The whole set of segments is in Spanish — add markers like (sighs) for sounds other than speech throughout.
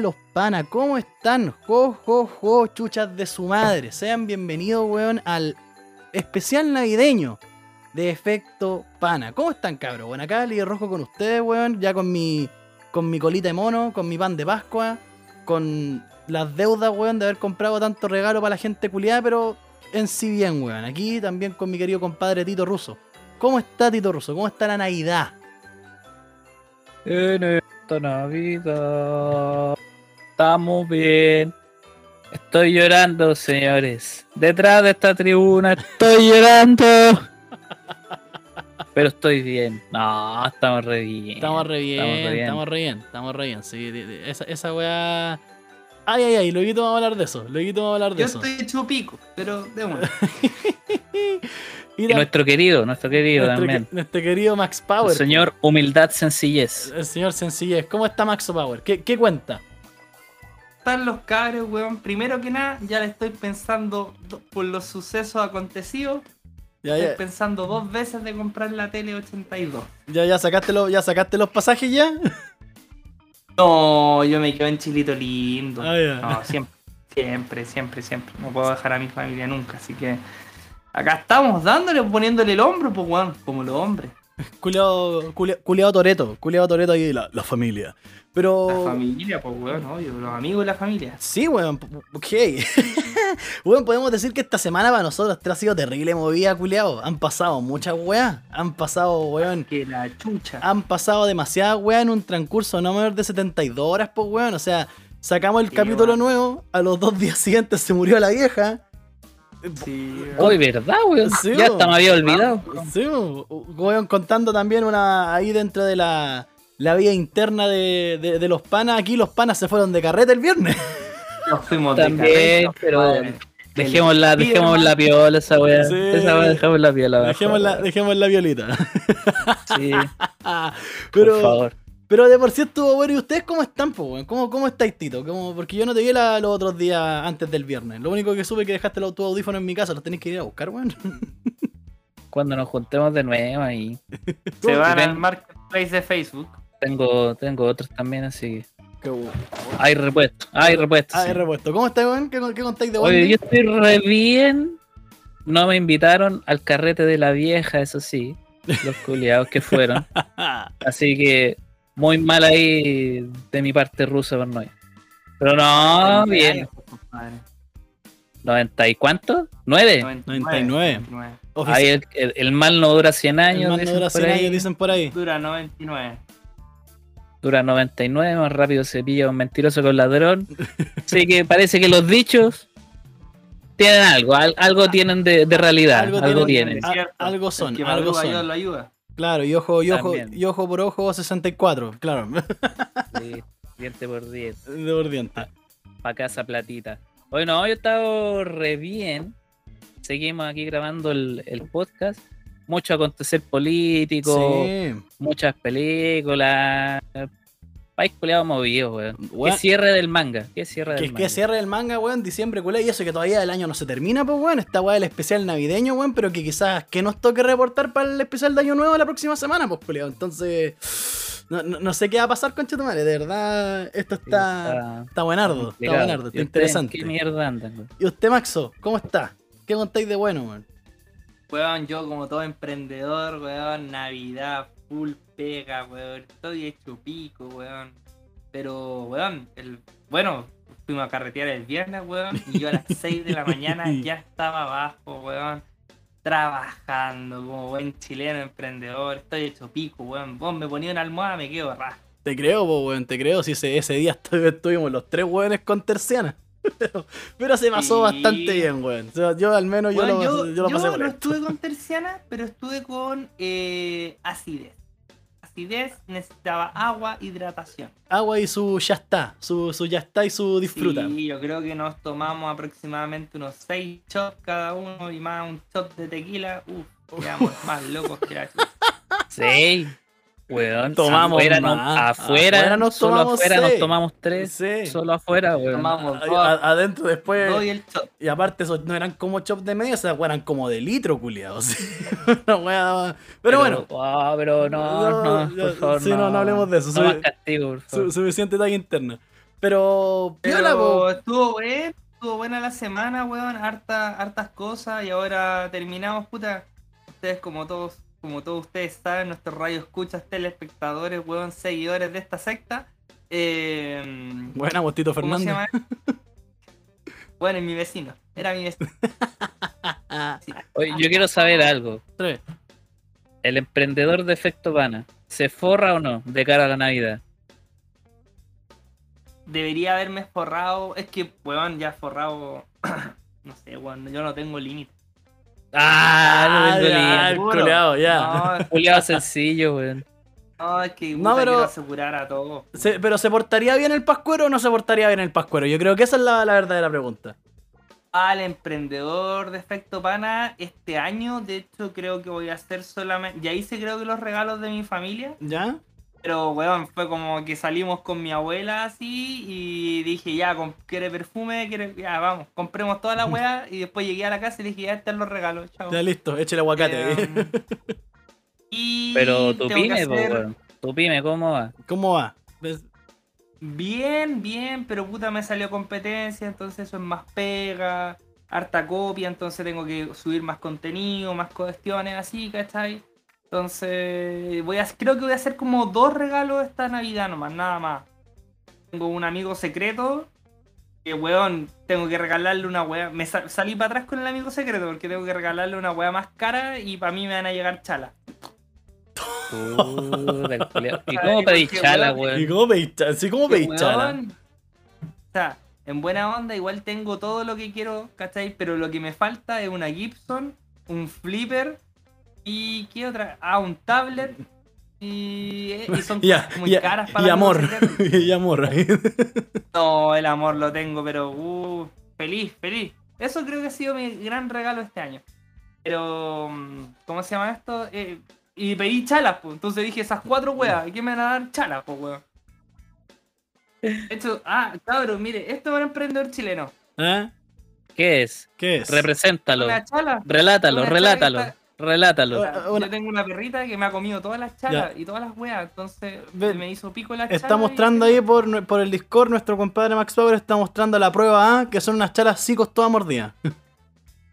los panas, ¿cómo están? Jo, jo, chuchas de su madre. Sean bienvenidos, weón, al especial navideño de Efecto Pana. ¿Cómo están, cabros? Bueno, acá líder rojo con ustedes, weón, ya con mi, con mi colita de mono, con mi pan de Pascua, con las deudas, weón, de haber comprado tanto regalo para la gente culiada, pero en sí bien, weón. Aquí también con mi querido compadre Tito Russo. ¿Cómo está Tito Russo? ¿Cómo está la Navidad? En esta Navidad estamos bien. Estoy llorando, señores. Detrás de esta tribuna estoy llorando. Pero estoy bien. No, estamos re bien. Estamos re bien, estamos re bien, estamos re bien. Sí, de- de- esa, esa weá. Ay, ay, ay, luego vamos a hablar de eso. Luego vamos a hablar de Yo eso. estoy hecho pico, pero démosle. (laughs) Y nuestro querido, nuestro querido nuestro, también. que- nuestro querido Max El Power. señor Humildad Sencillez. El señor Sencillez. ¿Cómo está Max Power? ¿Qué, qué cuenta? Están los cabros, weón. Primero que nada, ya le estoy pensando do- por los sucesos acontecidos. Ya, Estoy ya, pensando dos veces de comprar la tele 82. ya, ya sacaste los, ya sacaste los pasajes ya. No, yo me quedo en Chilito lindo. Ah. No, siempre, siempre, siempre, siempre. No puedo dejar a mi familia nunca, así que. Acá estamos dándole, poniéndole el hombro, pues, weón, como los hombres. Culeado, culea- culeado Toreto. Culeado Toreto ahí, la, la familia. Pero. La familia, pues, weón, obvio, los amigos de la familia. Sí, weón. Ok. (laughs) weón, podemos decir que esta semana para nosotros ha sido terrible movida, culeado. Han pasado muchas weas. Han pasado, weón. Que la chucha. Han pasado demasiadas weas en un transcurso no menor de 72 horas, pues weón. O sea, sacamos el Sí, capítulo weón. nuevo. A los dos días siguientes se murió la vieja. Sí, Hoy, ¿verdad, weón? Sí, ya hasta me había olvidado. Sí, weón, contando también una ahí dentro de la, la vida interna de, de- de los panas. Aquí los panas se fueron de carreta el viernes. (laughs) Nos fuimos de También, carreta, pero madre. dejemos la, El dejemos la piola esa weá. Sí. Esa weá dejemos la piola. abajo, Dejemos la, dejemos la violita. Sí, (laughs) pero, por favor. Pero de por sí estuvo bueno. ¿Y ustedes cómo están, po, weón? ¿Cómo, ¿Cómo estáis, Tito? ¿Cómo- porque yo no te vi la- los otros días antes del viernes. Lo único que supe es que dejaste el tu audífono en mi casa. Los tenéis que ir a buscar, weón. (laughs) Cuando nos juntemos de nuevo ahí. (laughs) Se van al marketplace de Facebook. Tengo, tengo otros también, así que Qué bueno. hay repuesto, hay repuesto. Ah, sí. he repuesto. ¿Cómo estáis, weón? ¿Qué, qué contáis de Oye, yo estoy re bien. No me invitaron al carrete de la vieja, eso sí. Los culiados que fueron. (laughs) Así que muy mal ahí de mi parte rusa por no ir. Pero no, bien. Compadre. ¿90 y cuánto? ¿9? 99. Ofici- Ahí el, el- el mal no dura 100 el años. man no dicen dura por 100 ahí. años, dicen por ahí. Dura 99. Dura 99, más rápido se pilla un mentiroso con ladrón. (laughs) Así que parece que los dichos tienen algo, al- algo tienen de, de realidad, Algo algo, tienen. tienen. A- cierto. algo son, El que algo son. Dios lo ayuda. Claro, y ojo, y ojo, También. y ojo por ojo, 64, claro. (laughs) Sí, diente por diente. De por diente. Pa' casa platita. Hoy no, yo he estado re bien. Seguimos aquí grabando el, el podcast. Mucho acontecer político, Sí. muchas películas. País culeado movido, weón. Weón, Qué cierre del manga. Qué cierre Que, del que manga. cierre el manga, weón, diciembre, culé, y eso que todavía el año no se termina, pues, weón. Esta weá del especial navideño, weón, pero que quizás que nos toque reportar para el especial de año nuevo la próxima semana, pues, culé. Entonces, no, no- no sé qué va a pasar con Chetumare, de verdad, esto Sí, está, está buenardo, está buenardo, está ¿Y ustedes en interesante. ¿Qué mierda andan, weón? ¿Y usted, Maxo, cómo está? ¿Qué contáis de bueno, weón? Weón, yo como todo emprendedor, weón, Navidad, full pega, weón. Estoy hecho pico, weón. Pero, weón, el, bueno, fuimos a carretear el viernes, weón. Y yo a las 6 de la mañana (laughs) ya estaba abajo, weón. Trabajando como buen chileno emprendedor. Estoy hecho pico, weón. Vos me ponía una almohada, me quedo ras. Te creo, po, weón, te creo. Si ese, ese día estu- estuvimos los tres weones con terciana. Pero, pero se pasó Sí. bastante bien, weón. O sea, yo al menos yo, Weón, lo, yo, yo lo yo pasé por no estuve con terciana, pero estuve con eh, acidez. Acidez necesitaba agua, hidratación. Agua y su ya está. Su, su ya está y su disfruta. Sí, yo creo que nos tomamos aproximadamente unos 6 shots cada uno y más un shot de tequila. Uf, quedamos más locos que la (laughs) chucha. Sí, weón. Tomamos afuera, no- afuera, Afuera nos solo tomamos afuera seis. nos tomamos tres. Sí. Solo afuera, weón. Tomamos A- adentro después. dos y el shot. Y aparte, esos no eran como chops de medio, o sea, eran como de litro, culiados. (laughs) Pero bueno, ah, pero no, No, no, ya, por favor. sí, no, no hablemos de eso, más castigo, por favor. su- suficiente talla interna. Pero, Pero piola, po. estuvo bueno, estuvo buena la semana, weón, harta, hartas cosas y ahora terminamos, puta. Ustedes como todos, como todos ustedes saben, nuestros radio escuchas, telespectadores, weón, seguidores de esta secta. Eh, Buena, ¿Cómo se Fernández. llama? (laughs) bueno, es mi vecino, era mi vecino. (laughs) Sí. Oye, yo quiero saber algo. ¿El emprendedor de efecto Pana se forra o no de cara a la Navidad? Debería haberme forrado, es que, weón, ya forrado, (coughs) no sé, weón, yo no tengo límite. Ah, no ya, el Seguro. culeado, ya. No, (laughs) Culeado sencillo, weón. no, es que No, pero- asegurar a todos. Se- pero ¿se portaría bien el pascuero o no se portaría bien el pascuero? Yo creo que esa es la, la verdadera pregunta. al emprendedor de efecto pana este año. De hecho, creo que voy a hacer solamente. Ya hice, creo que los regalos de mi familia. ¿Ya? Pero, weón, fue como que salimos con mi abuela así. Y dije, ya, ¿quiere perfume? ¿Quiere... Ya, vamos, compremos toda la (laughs) weá. Y después llegué a la casa y dije, ya están los regalos. Chao. Ya listo, échale aguacate. Eh, (laughs) y Pero tu pyme, po, hacer- weón. Tu pyme, ¿cómo va? ¿Cómo va? ¿Ves? Bien, bien, pero puta me salió competencia, entonces eso es más pega, harta copia, entonces tengo que subir más contenido, más cuestiones así, ¿cachai? Entonces, voy a, creo que voy a hacer como dos regalos esta Navidad nomás, nada más. Tengo un amigo secreto, que weón, tengo que regalarle una wea. Me sa- salí para atrás con el amigo secreto porque tengo que regalarle una wea más cara y para mí me van a llegar chalas. Culiao. ¿Y (laughs) cómo pedís chala, weón, ¿Y cómo pedís chala? ¿Sí, cómo pedís chala? O sea, en buena onda igual tengo todo lo que quiero, ¿cachai? Pero lo que me falta es una Gibson, un flipper y ¿qué otra? Ah, un tablet. Y, y son (laughs) muy caras para y amor. (laughs) y amor. ahí. No, el amor lo tengo, pero uh, feliz, feliz. Eso creo que ha sido mi gran regalo este año. Pero, mm, ¿cómo se llama esto? Eh, y pedí chalas, pues. Entonces dije, esas cuatro weas, ¿qué me van a dar chalas, pues, weón? Esto, ah, cabrón, mire, esto es un emprendedor chileno. ¿Eh? ¿Qué es? ¿Qué es? Represéntalo. Una chala. Relátalo, una relátalo. Relátalo. Una- Yo tengo una perrita que me ha comido todas las chalas y todas las weas, entonces Ve- me hizo pico las chalas. Está mostrando y- ahí por, por el Discord, nuestro compadre Max Power está mostrando la prueba A, que son unas chalas psicos todas mordidas. (laughs)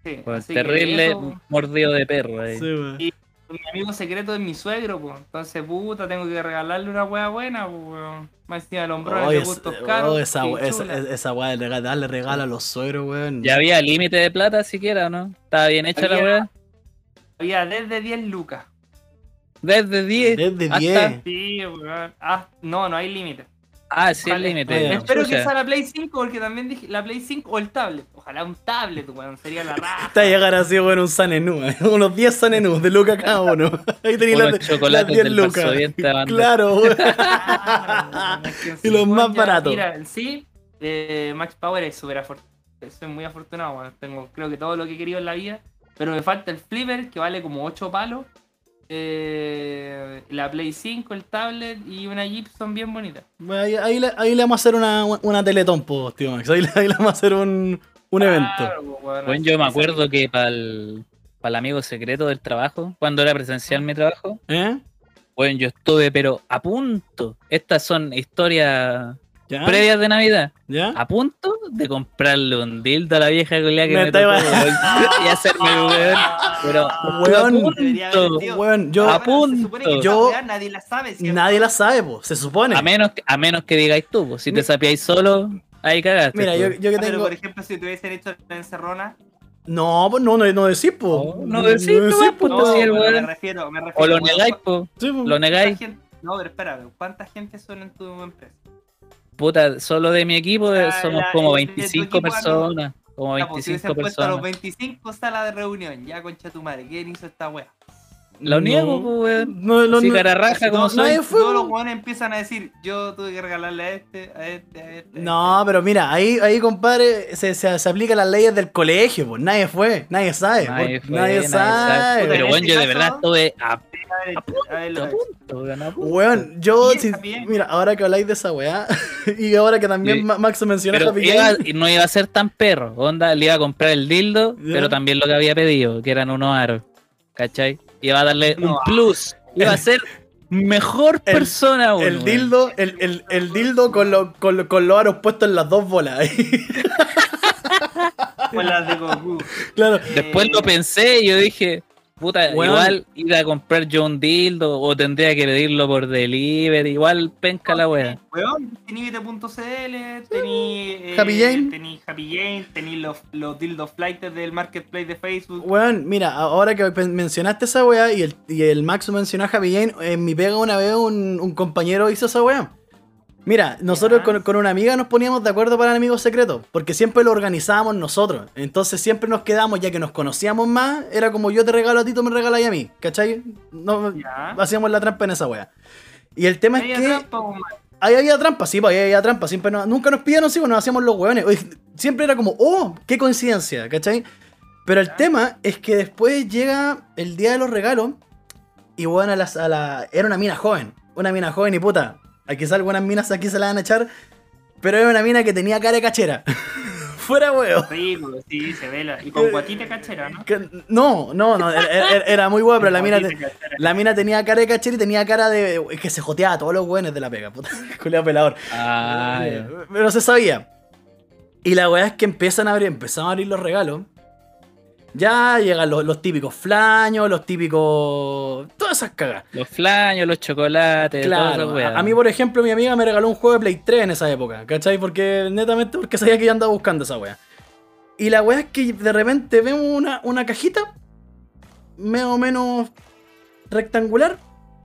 Sí, que terrible eso- mordido de perro ahí. Sí. Y- Mi amigo secreto es mi suegro, pues. Entonces, puta, tengo que regalarle una wea buena, pues, weón. Más encima el hombro de gustos caros. oh, esa, qué esa, esa weá de rega- darle regalo a los suegros, weón. ¿Ya había límite de plata siquiera no? ¿Estaba bien hecha la weá? Había desde 10 lucas. Desde 10. Desde hasta- 10. Sí, weón. Ah, no, no hay límite. Ah, sí, el Ojalá- límite. Espero que Chucha. sea la Play 5, porque también dije la Play 5 o el tablet. Ojalá un tablet, weón. Sería la raja. Está a llegar así, weón, un sanenú, eh, (laughs) unos 10 sanenús de lucas cada uno. (laughs) Ahí Unos las, chocolates las 10 del lucas. (laughs) Claro, weón. Claro, que Y los sí, más baratos. Mira, en sí, eh, Max Power es súper afortunado. Soy muy afortunado, weón. Tengo creo que todo lo que he querido en la vida. Pero me falta el flipper, que vale como 8 palos. eh, la Play 5, el tablet y una Gibson bien bonita. Bueno, Ahí, ahí le, ahí le vamos a hacer una, una teletón, po, tío Max. Ahí, le- ahí le vamos a hacer un, un evento. Claro, pues, Bueno, yo me acuerdo que para el, amigo secreto del trabajo, cuando era presencial mi trabajo, ¿Eh? bueno, yo estuve, pero a punto. Estas son historias ¿Ya? previas de Navidad. ¿Ya? A punto de comprarle un dildo a la vieja culiá que Me me, está tocó, (laughs) y hacerme el weón. Pero, (laughs) Weón, punto. Weón, yo- A bueno, se supone que esa Yo- nadie la sabe. ¿cierto? Nadie la sabe, po, se supone. A menos, que- a menos que digáis tú, pues, si te sapiáis solo, ahí cagaste. Mira, yo, yo que Ah, Pero tengo. por ejemplo, si te hubiesen hecho la encerrona. No, pues no, no, no decís, po. No, no decís, no, No, sí, el pero weón. me refiero, me refiero. O lo negáis, pues. Sí, po. Lo ¿cuánta negáis. gente- No, pero espera, ¿cuánta gente son en tu empresa? Puta, solo de mi equipo La- somos la- como de tu 25 equipo, personas. Como Ya, pues, si 25 hubiesen puesto a los personas. 25 salas de reunión, ya concha tu madre, ¿quién hizo esta wea? Lo No. niego, pues, weón. No, no, no- cara raja como no, soy. fue, Todos los weones empiezan a decir, yo tuve que regalarle a este, a este, a este. a No, pero mira, ahí, ahí compadre, se, se, se aplican las leyeyes del colegio, pues nadie fue, nadie sabe. Nadie por- fue, nadie nadie sabe. sabe. Pero En bueno, este yo de verdad estuve a, este. A punto, weón, a punto. Weón, yo, si- mira, ahora que habláis de esa weá, (laughs) y ahora que también Sí. Ma- Max menciona Pero Happy iba- Game, y no iba a ser tan perro. Onda, le iba a comprar el dildo, pero también lo que había pedido, que eran unos aros. ¿Cachai? Iba a darle un plus. Iba a ser mejor El- persona, aún, El dildo, el, el, el dildo con, lo- con, lo- con los aros puestos en las dos bolas. (laughs) Con las de Goku. claro. Después lo pensé y yo dije, puta, igual ir a comprar yo un dildo o tendría que pedirlo por delivery, igual penca la wea. Weón, tení vete.cl, tení. eh, Happy Jane. Tení Happy Jane, tení los, los dildos flights del marketplace de Facebook. Weón, mira, ahora que mencionaste esa weá y el, y el Max mencionó a Happy Jane, en mi pega una vez un, un compañero hizo esa weá. Mira, nosotros con, con una amiga nos poníamos de acuerdo para enemigos secretos, porque siempre lo organizábamos nosotros. Entonces siempre nos quedamos, ya que nos conocíamos más, era como yo te regalo a ti, tú me regalas a mí, ¿cachai? No, Ya. hacíamos la trampa en esa weá. Y el tema es que... trampa. Ahí había trampa, sí, pues ahí había trampa. Siempre no- nunca nos pidieron, sí, pues nos hacíamos los hueones. Siempre era como, oh, qué coincidencia, ¿cachai? Pero el Ya. tema es que después llega el día de los regalos y bueno, a las- a la, era una mina joven. Una mina joven y puta. Aquí algunas minas aquí se la van a echar. Pero era una mina que tenía cara de cachera. (laughs) Fuera huevo. Sí, sí, se ve. la- Y con guatita cachera, ¿no? Que- No, no, no, era, muy huevo, pero la mina, te- la mina tenía cara de cachera y tenía cara de. Es que se joteaba a todos los hueones de la pega, puta. (laughs) Culeado pelador. Ah, Eh, ya. Pero se sabía. Y la weá es que empiezan a abrir, empezamos a abrir los regalos. Ya llegan los, los típicos flaños, los típicos. Todas esas cagas. los flaños, los chocolates, todas Claro. esas weas. A, a mí, por ejemplo, mi amiga me regaló un juego de Play 3 en esa época. ¿Cachai? Porque netamente porque sabía que yo andaba buscando esa weá. Y la weá es que de repente vemos una, una cajita. Más o menos rectangular.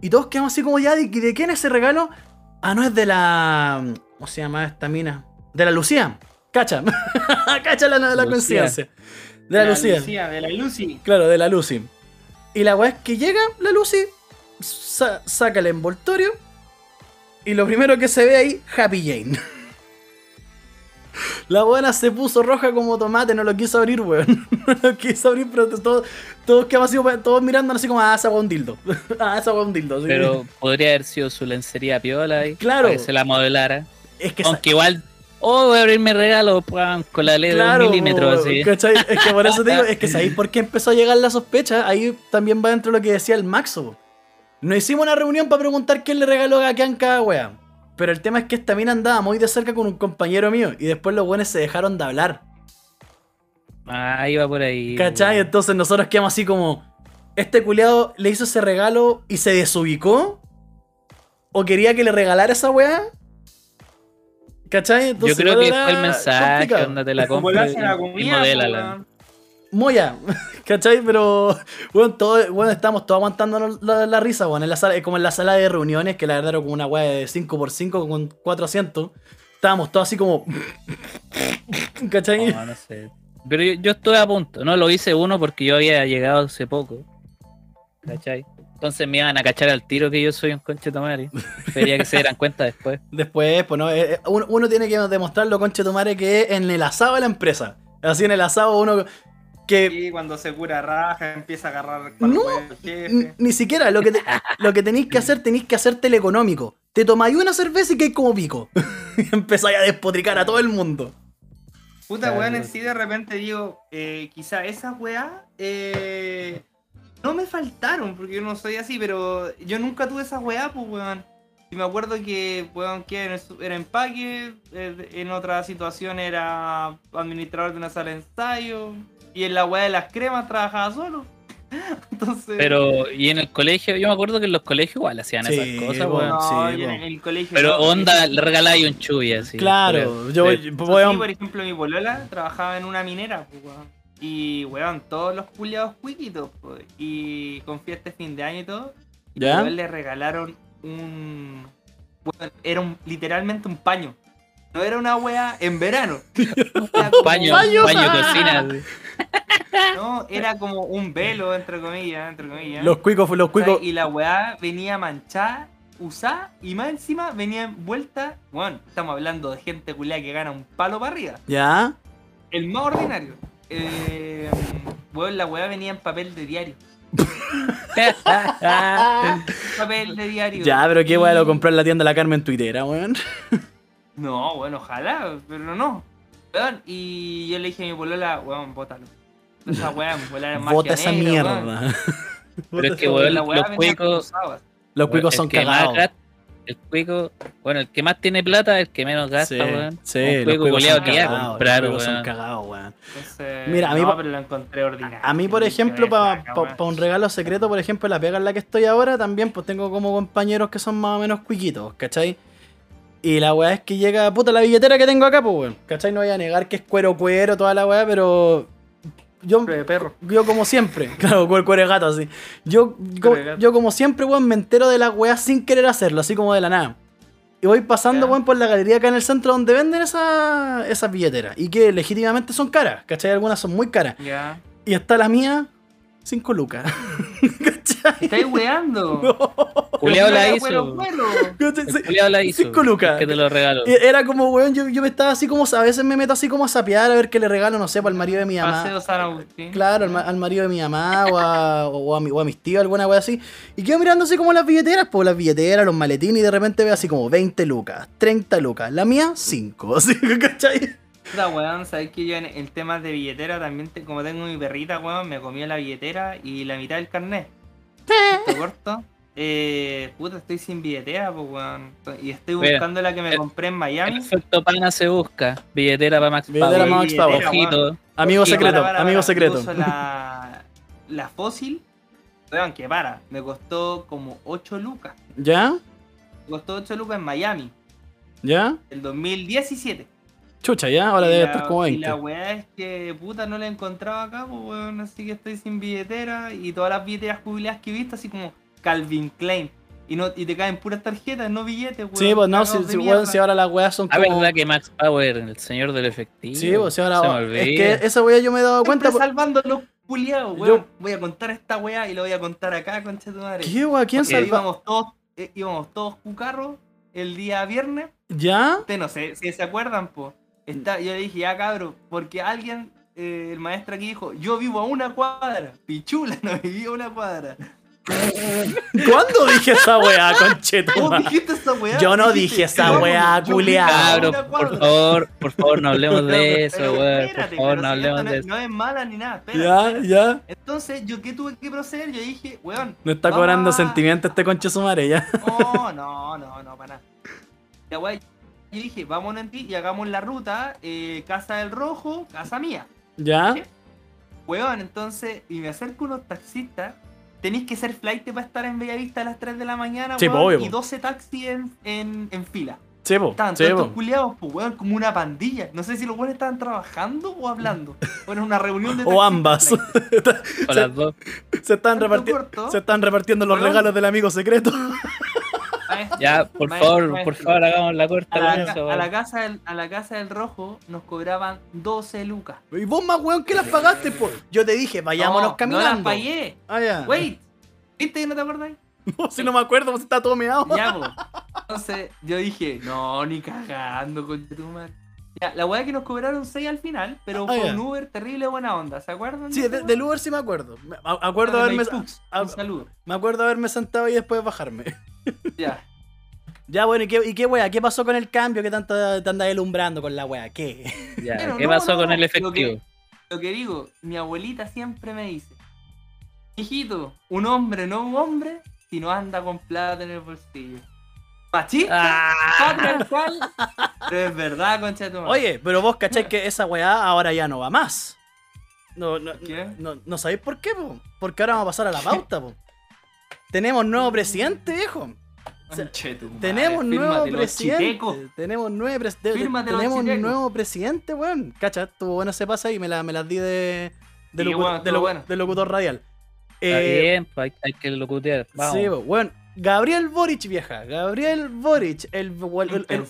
Y todos quedamos así como ya. ¿De, de quién es ese regalo? Ah, no es de la. ¿Cómo se llama esta mina? De la Lucía. Cacha. (laughs) Cacha la, la, Lucía. coincidencia. De la, Lucía. De la Lucy. Claro, de la Lucy. Y la weá es que llega la Lucy, sa- saca el envoltorio. Y lo primero que se ve ahí, Happy Jane. (laughs) La buena se puso roja como tomate, no lo quiso abrir, weón. (laughs) No lo quiso abrir, pero todos, todos todos mirando así como, ah, esa un dildo. (laughs) ah, esa un dildo. Pero podría haber sido su lencería piola ahí. Claro. Para que se la modelara. es que Aunque igual, oh, voy a abrirme regalo pan, con la ley de un milímetro así. ¿cachai? Es que por eso te digo, es que (laughs) ¿sabéis por qué empezó a llegar la sospecha? Ahí también va dentro de lo que decía el Maxo. Nos hicimos una reunión para preguntar quién le regaló a Ken cada wea. Pero el tema es que esta mina andaba muy de cerca con un compañero mío y después los buenos se dejaron de hablar. Ah, iba por ahí. ¿Cachai? Entonces nosotros quedamos así como, ¿este culiado le hizo ese regalo y se desubicó? ¿O quería que le regalara esa wea? ¿Cachai? Yo creo que fue el mensaje, onda te la la y, y modélala. Moya, (laughs) ¿cachai? Pero, bueno, todo, bueno, estábamos todos aguantando la, la risa, bueno, en la sala, como en la sala de reuniones, que la verdad era como una weá de 5x5 con 4 asientos. Estábamos todos así como. (laughs) ¿cachai? No, no sé. Pero yo, yo estuve a punto, no lo hice uno porque yo había llegado hace poco. ¿Cachai? Entonces me iban a cachar al tiro que yo soy un conche tomari. Quería (laughs) que se dieran cuenta después. Después, pues no, eh, eh, uno, uno tiene que demostrarlo, conche tu madre, que es en el asado de la empresa. Así en el asado uno que. Sí, cuando se cura raja, empieza a agarrar No, el jefe. Ni siquiera, lo que, te- lo que tenéis que hacer, tenéis que hacértelo económico. Te tomáis una cerveza y que como pico. (laughs) y empezáis a despotricar a todo el mundo. Puta Claro. weón, en sí de repente digo, eh, quizá esas weas eh, no me faltaron, porque yo no soy así, pero yo nunca tuve esas weas, pues weón. Y me acuerdo que, weón, que su- era empaque, eh, en otra situación era administrador de una sala de ensayo, y en la wea de las cremas trabajaba solo. (laughs) Entonces... Pero, y en el colegio, yo me acuerdo que en los colegios igual hacían Sí, esas cosas, weón. no, sí, yo po. en el colegio... Pero no, onda, le regaláis un chubi así. claro, pero- yo, pero- yo- a- sí, por ejemplo, mi polola trabajaba en una minera, pues, weón. Y, weón, todos los culiados cuiquitos, pues, y con fiesta de fin de año y todo, ¿Ya? weón, le regalaron un... weón, era un, literalmente un paño. No era una wea en verano. (laughs) Era como- Paño, Paño. (laughs) paño cocina. No, era como un velo, entre comillas, entre comillas. Los cuicos, los cuicos. Y la weá venía manchada, usada, y más encima venía envuelta. Bueno, estamos hablando de gente culiada que gana un palo para arriba. ¿Ya? El más ordinario. Eh, weón, la weá venía en papel de diario. (laughs) Papel de diario. Ya, pero qué weá lo compró en la tienda La Carmen Twittera, weón. No, bueno, ojalá, pero no. Weón, y yo le dije a mi polola, weón, bótalo. Esa weá, Bota esa negra, mierda. weón. Pero es que, weón, la weá los cuicos. Los cuicos son cagados. El cuico, bueno, el que más tiene plata es el que menos gasta, Sí, weón. sí, Un los cuico son que ya cagados. comprar, Los cuicos son weón. cagados, weón. Entonces, Mira, a mí no, pa- pero lo encontré ordinario. A mí, por ejemplo, para weón. un regalo secreto, por ejemplo, la pega en la que estoy ahora, también pues tengo como compañeros que son más o menos cuiquitos, ¿cachai? Y la weá es que llega, puta, la billetera que tengo acá, pues, weón. ¿Cachai? No voy a negar que es cuero cuero, toda la weá, pero. Yo, Hombre de perro. yo como siempre, (laughs) claro, cuero de gato, así. Yo, de yo, como siempre, weón, me entero de las weas sin querer hacerlo, así como de la nada. Y voy pasando, weón, por la galería acá en el centro donde venden esa- esas billeteras. Y que legítimamente son caras, ¿cachai? Algunas son muy caras. Ya. Y está la mía, 5 lucas. (laughs) ¿Cachai? ¿Estáis weando? Culeado la hizo. culiao la hizo. Cinco lucas. el Que te lo regaló. Y Era como, weón, yo, yo me estaba así como, a veces me meto así como a sapear a ver qué le regalo, no sé, para el marido de mi mamá. Paseo San Agustín. Claro, al, ma- al marido de mi mamá o a, o a mi- o a mis tíos, alguna wea así. Y quedo mirando así como las billeteras, pues las billeteras, los maletines, y de repente veo así como 20 lucas, 30 lucas. La mía, 5. (laughs) Así, ¿cachai? Puta, weón, sabes que yo en el tema de billetera también, te- como tengo mi perrita, weón, me comió la billetera y la mitad del carnet. ¿Te (laughs) corto? Eh, puta, estoy sin billetera, pues, weón. Y estoy Mira, buscando la que me el- compré en Miami. efecto pana se busca. Billetera para Max Billetera para Max Power. Amigo secreto, para, para, amigo para, secreto. la, la fósil, weón, que para, me costó como 8 lucas. ¿Ya? Me costó 8 lucas en Miami, ¿Ya? el 2017. Chucha, ¿ya? Ahora Y debe la- estar como Y 20. la weá es que puta no la encontraba acá, pues weón, así que estoy sin billetera y todas las billeteras jubiladas que he visto, así como Calvin Klein. Y, no, y te caen puras tarjetas, no billetes, weón. Sí, pues no, si, weón, ahora las weas son Ah, como... verdad que Max Power, el señor del efectivo. Sí, pues si ahora... Se me es que esa wea yo me he dado Siempre cuenta... por- salvando los culiados, Yo- weón. Voy a contar esta weá y lo voy a contar acá, concha de tu madre. ¿Qué, wea? ¿Quién salva? íbamos todos, eh, íbamos todos cucarros el día viernes. ¿Ya? Ustedes no sé si se acuerdan, po. Está, yo le dije, ya cabro, porque alguien, eh, el maestro aquí dijo, yo vivo a una cuadra. Pichula, (laughs) no vivía a una cuadra. ¿Cuándo dije esa weá, concheto? ¿Vos dijiste esa weá? Yo no dije esa weá, Cabro, una por favor, por favor, no hablemos de eso, weón. Por favor, no hablemos de eso. no es mala ni nada, espérate, Ya, ya. Entonces, ¿yo qué tuve que proceder? Yo dije, weón. No está cobrando sentimiento este conche su ya. No, no, no, no, para nada. Ya, wey. Yo dije, vámonos en ti y hagamos la ruta eh, Casa del Rojo, casa mía. ¿Ya? Weón, entonces, y me acerco a unos taxistas. Tenéis que ser flight para estar en Bellavista a las 3 de la mañana, Sí, weón, po, obvio, y po. 12 taxis en, en, en fila. Sí, po. Estaban Sí, todos estos culiados, pues, weón, como una pandilla. No sé si los buenos estaban trabajando o hablando. (laughs) Bueno, una reunión de O ambas. (laughs) O las dos. se, están reparti- corto. se están repartiendo los Weón. regalos del amigo secreto. (laughs) Maestro, Ya, por maestro, favor, por favor, hagamos la corta A la, eso, a, weón. la casa del, a la casa del rojo nos cobraban 12 lucas. Y vos más weón que las pagaste, po. Yo te dije, vayámonos no, caminando. No las pagué. Ah, ya. Wait. ¿Viste que no te acuerdas? (laughs) No, si no me acuerdo, pues está todo meado. Ya, po. Entonces yo dije, no, ni cagando con tu madre. Ya, la weá que nos cobraron 6 al final, pero Ah, fue un Uber terrible buena onda, ¿se acuerdan? Sí, de- del Uber sí me acuerdo. Me a- acuerdo haberme, a- Un saludo. me acuerdo haberme sentado y después bajarme. (laughs) Ya. Ya, bueno, ¿y qué, y qué wea? ¿Qué pasó con el cambio que tanto te andas alumbrando con la wea? ¿Qué? Ya, Pero ¿Qué no, pasó no, con el lo efectivo? que- Lo que digo, mi abuelita siempre me dice, hijito, un hombre no un hombre si no anda con plata en el bolsillo. Machista, Ah, patriarcal, pero es verdad, concha de tu madre. Oye, pero vos cacháis que esa weá ahora ya no va más. No, no, ¿Qué? no, no sabéis por qué, po. Porque ahora vamos a pasar a la pauta, po. Tenemos nuevo presidente, viejo. Tenemos nuevo presidente. Tenemos nueve Tenemos nuevo presidente, weón. Cacha, tu buena se pasa y me las me la di de, de, lo, bueno. de, locutor radial. Eh, Está bien, pues, hay, que locutear. Vamos. Sí, pues, weón. Gabriel Boric, vieja. Gabriel Boric, el, el, el,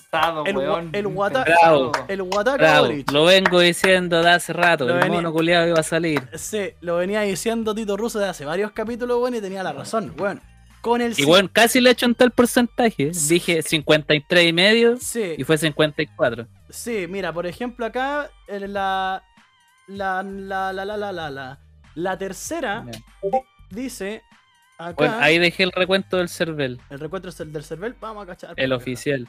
el, guata- Bravo. el Guataca Bravo, Boric. lo vengo diciendo de hace rato. Lo el venía- mono culiado iba a salir. Sí, lo venía diciendo Tito Russo de hace varios capítulos, weón, y tenía la razón, weón. Con el Y bueno, casi le he hecho un tal porcentaje. Dije 53 y medio Sí, y fue 54. sí, mira, por ejemplo, acá en la, la, la, la, la, la, la, la, la tercera di- dice acá Bueno, ahí dejé el recuento del CERVEL, el recuento del del CERVEL, vamos a cachar. el oficial.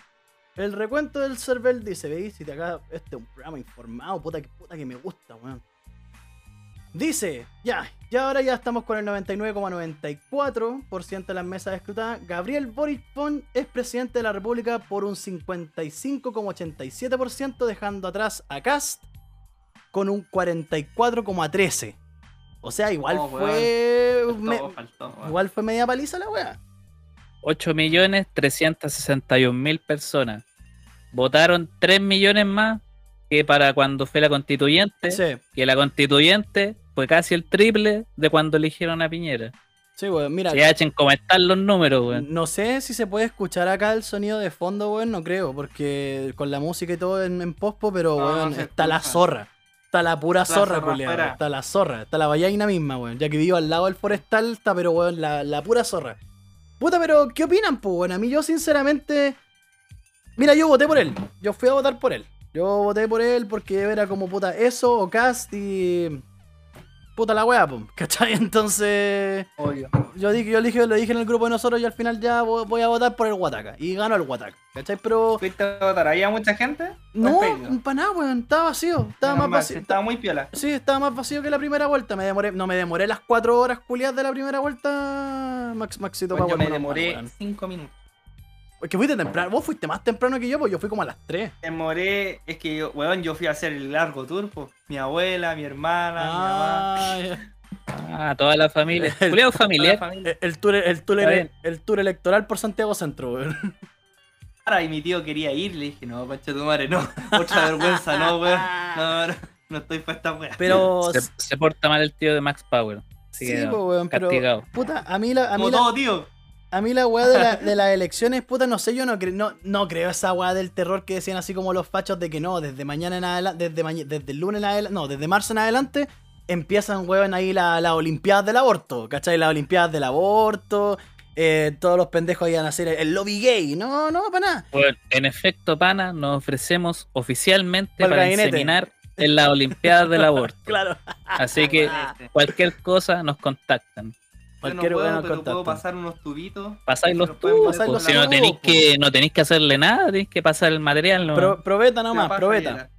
El recuento del CERVEL dice, veis, si te acá este es un programa informado, puta que puta que me gusta, weón. Dice, ya, ya ahora ya estamos con el 99,94% de las mesas escrutadas. Gabriel Boric Pon es presidente de la República por un 55,87%, dejando atrás a Cast con un 44,13%. O sea, igual No, fue. Faltó, me- faltó, igual fue media paliza la wea. 8.361.000 personas. Votaron 3 millones más que para cuando fue la constituyente. Sí, Que la constituyente fue casi el triple de cuando eligieron a Piñera. sí, weón. Mira, Se echen cómo están los números, weón. No sé si se puede escuchar acá el sonido de fondo, weón, no creo, porque con la música y todo en, en pospo, pero No, weón, está la zorra. Está la pura zorra, afuera. Está la zorra, está la vallaina misma, weón. Ya que vivo al lado del forestal, está, pero weón, la, la pura zorra. Puta, pero ¿qué opinan, pues, weón? A mí yo sinceramente... Mira, yo voté por él. Yo fui a votar por él. Yo voté por él porque era como puta eso o cast y... Puta la weá. ¿Cachai? (laughs) Entonces... Obvio. Yo dije, yo dije, lo dije en el grupo de nosotros y al final ya vo- voy a votar por el Wataka. Y ganó el Wataka. ¿Cachai? Pero. ¿Fuiste a votar? ¿Había mucha gente? No, ¿O en para nada, weón. Estaba vacío. Estaba más vacío. Estaba muy piola. Sí, estaba más vacío que la primera vuelta. Me demoré, no me demoré las cuatro horas culiadas de la primera vuelta. Max, Maxito Bueno, yo me demoré weón. 5 minutos. Es que fuiste temprano. Vos fuiste más temprano que yo, pues yo fui como a las 3. Demoré, es que yo, weón, yo fui a hacer el largo tour, pues. Mi abuela, mi hermana, mi mamá. Ah. Ah, toda la familia. El- la familiar. familia. el, el tour, el, tour, el electoral por Santiago Centro, weón. Y mi tío quería ir, le dije, no, pancha tu madre, no. Otra vergüenza, no, weón. No, no, no estoy para esta weá. Pero. Se, se porta mal el tío de Max Power. Así sí, que no, pues, weón, pero. castigado. Puta, a mí la. A mí Como la todo, tío. A mí la weá de, la- de las elecciones, puta, no sé, yo no, cre- no, no creo esa weá del terror que decían así como los fachos de que no, desde mañana en adelante, desde, maña- desde el lunes en adelante, no, desde marzo en adelante, empiezan, weón, ahí la- las Olimpiadas del aborto, ¿cachai? Las Olimpiadas del aborto, eh, todos los pendejos iban a hacer el, lobby gay, no, no, para nada. Bueno, en efecto, pana, nos ofrecemos oficialmente para gabinete. inseminar en las Olimpiadas del aborto. (laughs) Claro, Así que (laughs) cualquier cosa nos contactan. Yo no cualquier puedo, pero puedo pasar unos tubitos. Pasáis los tubos, pasar pues, los si no tubos, tenéis pues. que, no tenéis que hacerle nada, tenéis que pasar el material. ¿no? Pro- probeta nomás, probeta.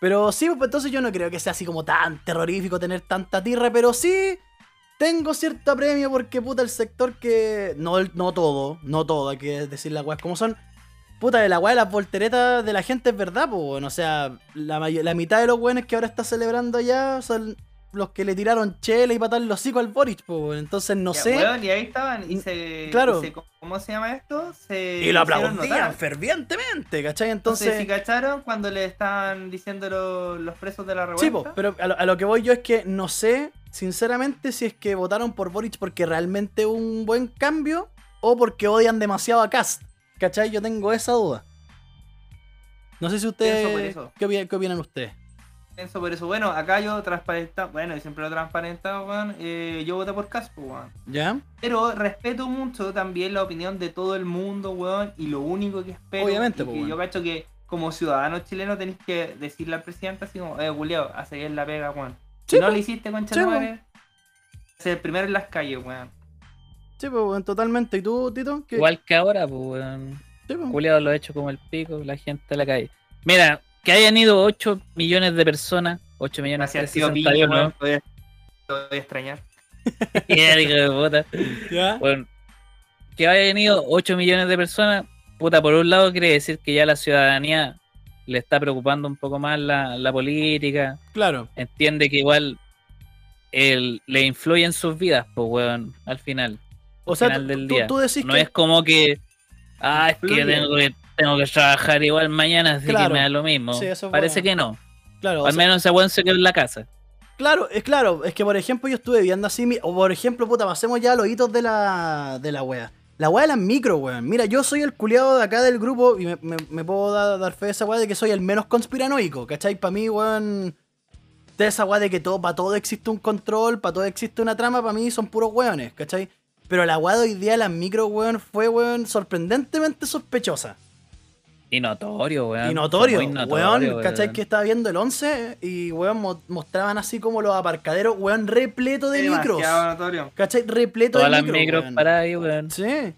Pero sí, pues entonces yo no creo que sea así como tan terrorífico tener tanta tierra, pero sí tengo cierto apremio porque puta el sector que. No, el- no todo, no todo, hay que decir las weas como son. Puta, de la wea de las volteretas de la gente es verdad, pues bueno, o sea, la, la mitad de los buenos que ahora está celebrando allá son los que le tiraron chela y patar los hocico al Boric, pues entonces no Ya, sé. weón, y ahí estaban, y se, Claro. y se- ¿Cómo se llama esto? Se y lo aplaudían notar. fervientemente, ¿cachai? Entonces, Entonces. si cacharon cuando le estaban diciendo lo- los presos de la revuelta? Sí, po, pero a lo, a lo que voy yo es que no sé, sinceramente, si es que votaron por Boric porque realmente hubo un buen cambio o porque odian demasiado a Cast. ¿Cachai? Yo tengo esa duda. No sé si ustedes. ¿Qué, qué opinan ustedes? Pienso por eso. Bueno, acá yo transparenta, bueno, y siempre lo he transparentado, weón. eh, yo voté por Caspo, weón. ¿Ya? Pero respeto mucho también la opinión de todo el mundo, weón. Y lo único que espero. Obviamente, y po, que weón. yo cacho que como ciudadano chileno tenéis que decirle al presidente así como, eh, Julio, a seguir la pega, weón. Si no le hiciste, concha de madre, ser el primero en las calles, weón. Sí, pues, weón, totalmente. ¿Y tú, Tito? ¿Qué- Igual que ahora, pues, weón. Sí, pues. Juliado lo ha hecho como el pico, la gente de la calle. Mira, que hayan ido 8 millones de personas, 8 millones Gracias, tío Piña, 361, weón. Todavía- Lo voy a extrañar. (laughs) Ya, hijo de puta. ¿Ya? Bueno, que hayan ido 8 millones de personas, puta, por un lado quiere decir que ya la ciudadanía le está preocupando un poco más la, la política, Claro. entiende que igual el- le influye en sus vidas, pues, weón, al final. O al sea, final tú, del día. tú decís No que. es como que, ah, es que tengo que, tengo que trabajar igual mañana, así Claro. que me da lo mismo. Sí, eso es Parece bueno. que no. Claro, Al sea- menos ese weón se quedó en la casa. Claro, es claro, es que por ejemplo yo estuve viendo así, mi- o por ejemplo, puta, pasemos ya a los hitos de la, de la wea. La wea de las micro, weón. Mira, yo soy el culiado de acá del grupo y me, me- me puedo dar, dar fe de esa wea de que soy el menos conspiranoico, ¿cachai? Para mí, weón, de esa wea de que todo, para todo existe un control, para todo existe una trama, para mí son puros weones, ¿cachai? Pero la wea de hoy día de las micro, weón, fue, weón, sorprendentemente sospechosa. Y notorio, weón. Y notorio, weón, ¿cachai? Que estaba viendo el 11 y, weón, mo- mostraban así como los aparcaderos, weón, repleto de micros. Notorio. ¿Cachai? Repleto Todas de las micros. micros weón. para ahí, weón. Sí.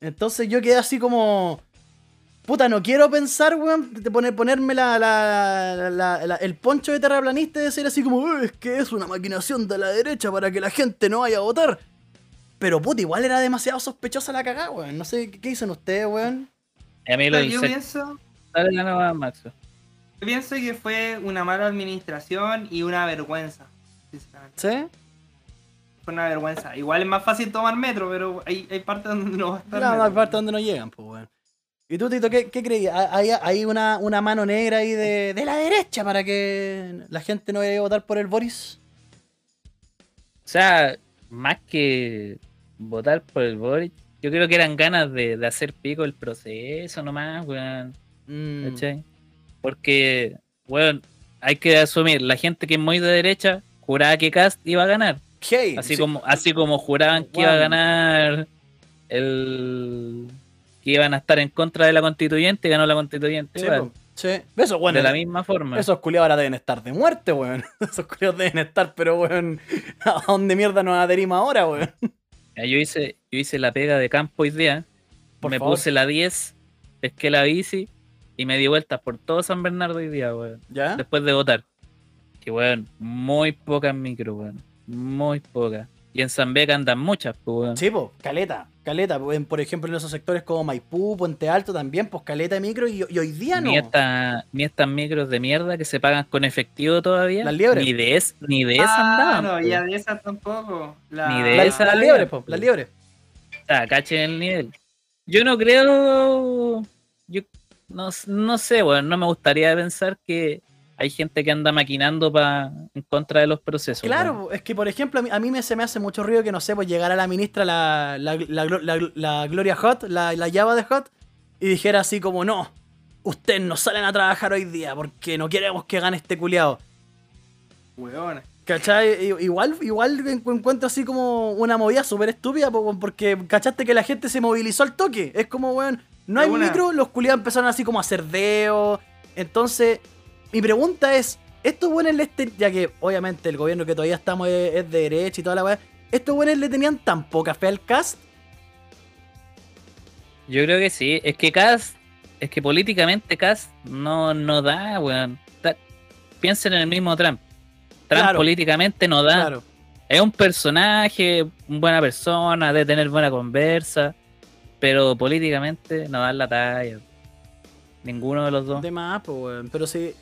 Entonces yo quedé así como. puta, no quiero pensar, weón, de poner, ponerme la, la- la- la- el poncho de terraplanista y decir así como, "Eh, es que es una maquinación de la derecha para que la gente no vaya a votar. Pero puta, igual era demasiado sospechosa la cagada, weón. No sé, ¿qué, qué dicen ustedes, weón? A mí lo yo pienso, le ganaba a Maxo. yo pienso que fue una mala administración y una vergüenza. sinceramente. ¿Sí? Fue una vergüenza. Igual es más fácil tomar metro, pero hay, hay partes donde no va a estar. Claro, metro. hay partes donde no llegan, pues, weón. ¿Y tú, Tito, qué, qué creías? ¿Hay, hay una, una mano negra ahí de, de la derecha para que la gente no vaya a votar por el Boris? O sea, más que votar por el Boric, yo creo que eran ganas de, de hacer pico el proceso nomás, weón. Mm, ¿Cachai? Porque, weón, hay que asumir, la gente que es muy de derecha juraba que Cast iba a ganar. Así sí, como, así como juraban que iba a ganar el que iban a estar en contra de la constituyente, ganó la constituyente, sí, weón. sí. Eso, bueno, de la misma forma. esos culiados ahora deben estar de muerte, weón. (laughs) Esos culiados deben estar, pero, weón, ¿a dónde mierda nos adherimos ahora, weón? Yo hice, yo hice la pega de campo hoy día, Por me favor. puse la 10, pesqué la bici y me di vueltas por todo San Bernardo hoy día, weón. ¿Ya? Después de votar. Que weón, muy pocas micro, weón. Muy pocas. Y en San Beca andan muchas, pues weón. Sí, pues, caleta, caleta. Por ejemplo, en esos sectores como Maipú, Puente Alto también, pues caleta de micro y, y hoy día no. Ni, esta- ni estas micros de mierda que se pagan con efectivo todavía. Las liebres. Ni de, es, ni de esas Ah, andaban. no, po. ya de esas tampoco. La- Ni de La- esa las liebres, pues, po. las liebres. O sea, cachen el nivel. Yo no creo. Yo no, no sé, weón. No me gustaría pensar que hay gente que anda maquinando pa, en contra de los procesos. Claro, es que por ejemplo, a mí, a mí me, se me hace mucho ruido que no sé, pues llegara la ministra, la, la, la, Glo- la- la Gloria Hot, la, la Java de Hot, y dijera así como, no, ustedes no salen a trabajar hoy día porque no queremos que gane este culiado. Weón. ¿Cachai? Igual, igual en- encuentro así como una movida súper estúpida, porque cachaste que la gente se movilizó al toque. Es como, weón, no hay una. micro, los culiados empezaron así como a hacer deo. Entonces, mi pregunta es, estos buenos les ten- ya que obviamente el gobierno que todavía estamos es, es de derecha y toda la weá, estos buenos le tenían tan poca fe al cast. Yo creo que sí. Es que Cas, es que políticamente Cas no, no da, weón. Da- piensen en el mismo Trump. Trump Claro. políticamente no da. Claro. Es un personaje, una buena persona, de tener buena conversa, pero políticamente no da la talla. Ninguno de los dos. De más, pues, weón. Pero sí.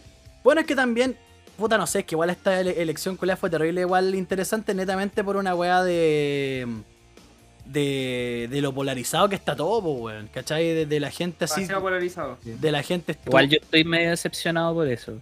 Bueno, es que también. Puta, no sé, es que igual esta ele- elección culiá fue terrible, igual interesante, netamente por una weá de. De, de lo polarizado que está todo, pues, weón. ¿Cachai? De, de la gente así. Demasiado polarizado. De la gente. Igual yo estoy medio decepcionado por eso.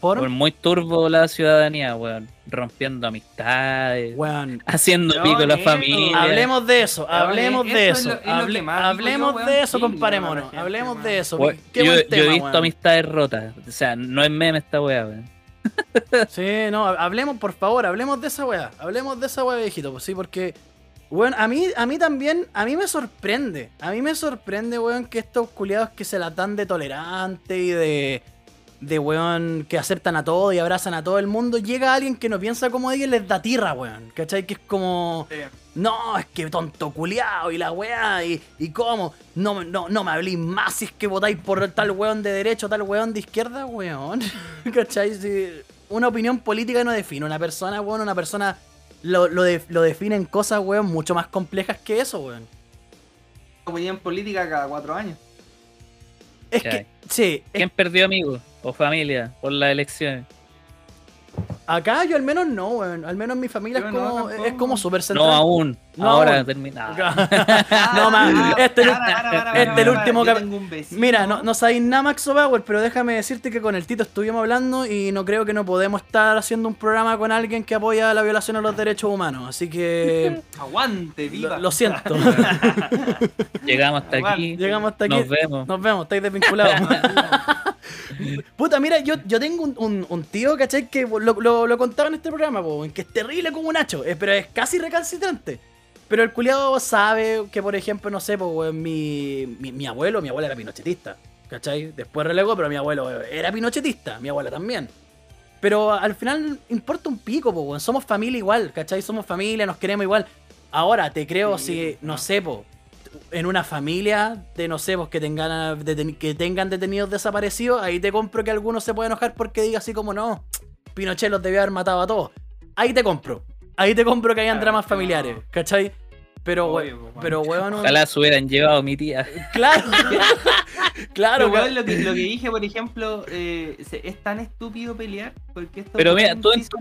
Por. Por muy turbo la ciudadanía, weón. Rompiendo amistades, Weón. haciendo No, pico a la familia. Hablemos de eso, hablemos de eso es lo- es hable- hablemos yo, de eso, la gente, Hablemos de eso. Weón, Qué yo, buen yo tema, he visto weón. amistades rotas. O sea, no es meme esta weá, weón. (laughs) Sí, no, hablemos, por favor, hablemos de esa weá. Hablemos de esa weá, viejito. Pues sí, porque, weón, a mí, a mí también, a mí me sorprende. A mí me sorprende, weón, que estos culiados que se la dan de tolerante y de, de, weón, que aceptan a todo y abrazan a todo el mundo, llega alguien que no piensa como ellos y les da tierra, weón. ¿Cachai? Que es como... Sí. No, es que tonto culiao y la weá, y, y cómo, no, me- no, no me hablís más si es que votáis por tal weón de derecha o tal weón de izquierda, weón. (laughs) ¿Cachai? Si una opinión política no define una persona, weón, una persona lo, lo, de- lo define en cosas, weón, mucho más complejas que eso, weón. Opinión política cada cuatro años. Es que, sí, es- ¿Quién perdió amigos o familia por las elecciones? acá yo al menos no, weón. Al menos mi familia Yo es no, como, tampoco. es como súper central. No aún. No Ahora aún. terminado. (laughs) no, man, este es para, este es el para, último yo cap- tengo un vecino. Mira, no, no sabéis nada Maxo Power, pero déjame decirte que con el Tito estuvimos hablando y no creo que no podemos estar haciendo un programa con alguien que apoya la violación a los derechos humanos. Así que (laughs) Aguante, viva. lo, lo siento. (laughs) Llegamos hasta aquí. Llegamos hasta aquí. Nos vemos. Nos vemos, estáis desvinculados. (laughs) Puta, mira, yo, yo tengo un, un- un tío, ¿cachai? Que lo, lo, lo contaba en este programa, po, que es terrible como un hacho, pero es casi recalcitrante. Pero el culiado sabe que, por ejemplo, no sé, weón, mi, mi, mi abuelo, mi abuela era pinochetista, ¿cachai? Después relegó, pero mi abuelo era pinochetista, mi abuela también. Pero al final importa un pico, po. Somos familia igual, ¿cachai? Somos familia, nos queremos igual. Ahora, te creo Sí, si, no no. sé, po, en una familia de no sé, pues que tengan, deten- que tengan detenidos desaparecidos, ahí te compro que algunos se puede enojar porque diga así como no, Pinochet los debió haber matado a todos. Ahí te compro. Ahí te compro que hayan dramas no. familiares, ¿cachai? Pero, Obvio, pues, weón. pero weón, no- Ojalá se hubieran llevado a mi tía. (laughs) claro. (laughs) claro, Pero, lo, que, lo que dije, por ejemplo, eh, es tan estúpido pelear. Porque esto Pero es mira, un tú en tu.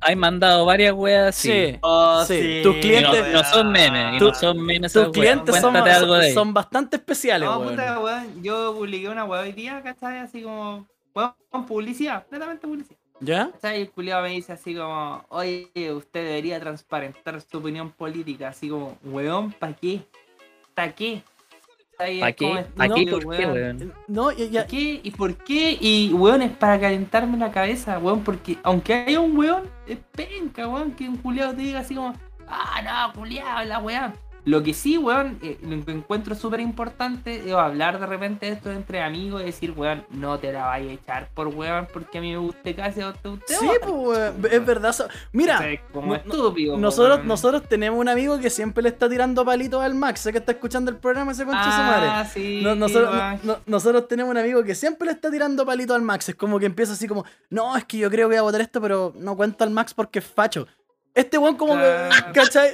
Hay mandado varias weas así. Sí. Oh, Sí, tus Y clientes- no, no son memes, y Tu- no son memes Tus clientes son, Cuéntate algo de ellos. son bastante especiales, No, weón. puta, weón. Yo publiqué una weá hoy día, ¿cachai? Así como, weón, publicidad, netamente publicidad. ¿Ya? ¿Cachai? Y el culiado me dice así como, oye, usted debería transparentar su opinión política. Así como, weón, ¿pa' qué? ¿Pa' qué? ¿Cachai? ¿Para qué? ¿Para qué? estúpido, ¿Por qué, weón. weón? No, ya, ya- ¿Por qué? ¿Y por qué? Y weón, es para calentarme la cabeza, weón, porque aunque haya un weón, es penca, weón, que un culiado te diga así como, ah, no, culiado, la weá. Lo que sí, weón, eh, lo que encuentro súper importante es hablar de repente de esto entre amigos y decir, weón, no te la vayas a echar por weón porque a mí me guste casi o te guste Sí, pues, weón, es verdad. Mira, como no- estúpido. po, nosotros, weón. nosotros tenemos un amigo que siempre le está tirando palitos al Max. Sé que está escuchando el programa ese concha su madre. Ah, sí, No- nosotros, no- nosotros tenemos un amigo que siempre le está tirando palito al Max. Es como que empieza así como, no, es que yo creo que voy a votar esto, pero no cuento al Max porque es facho. Este weón como Claro. que, (laughs) ¿cachai?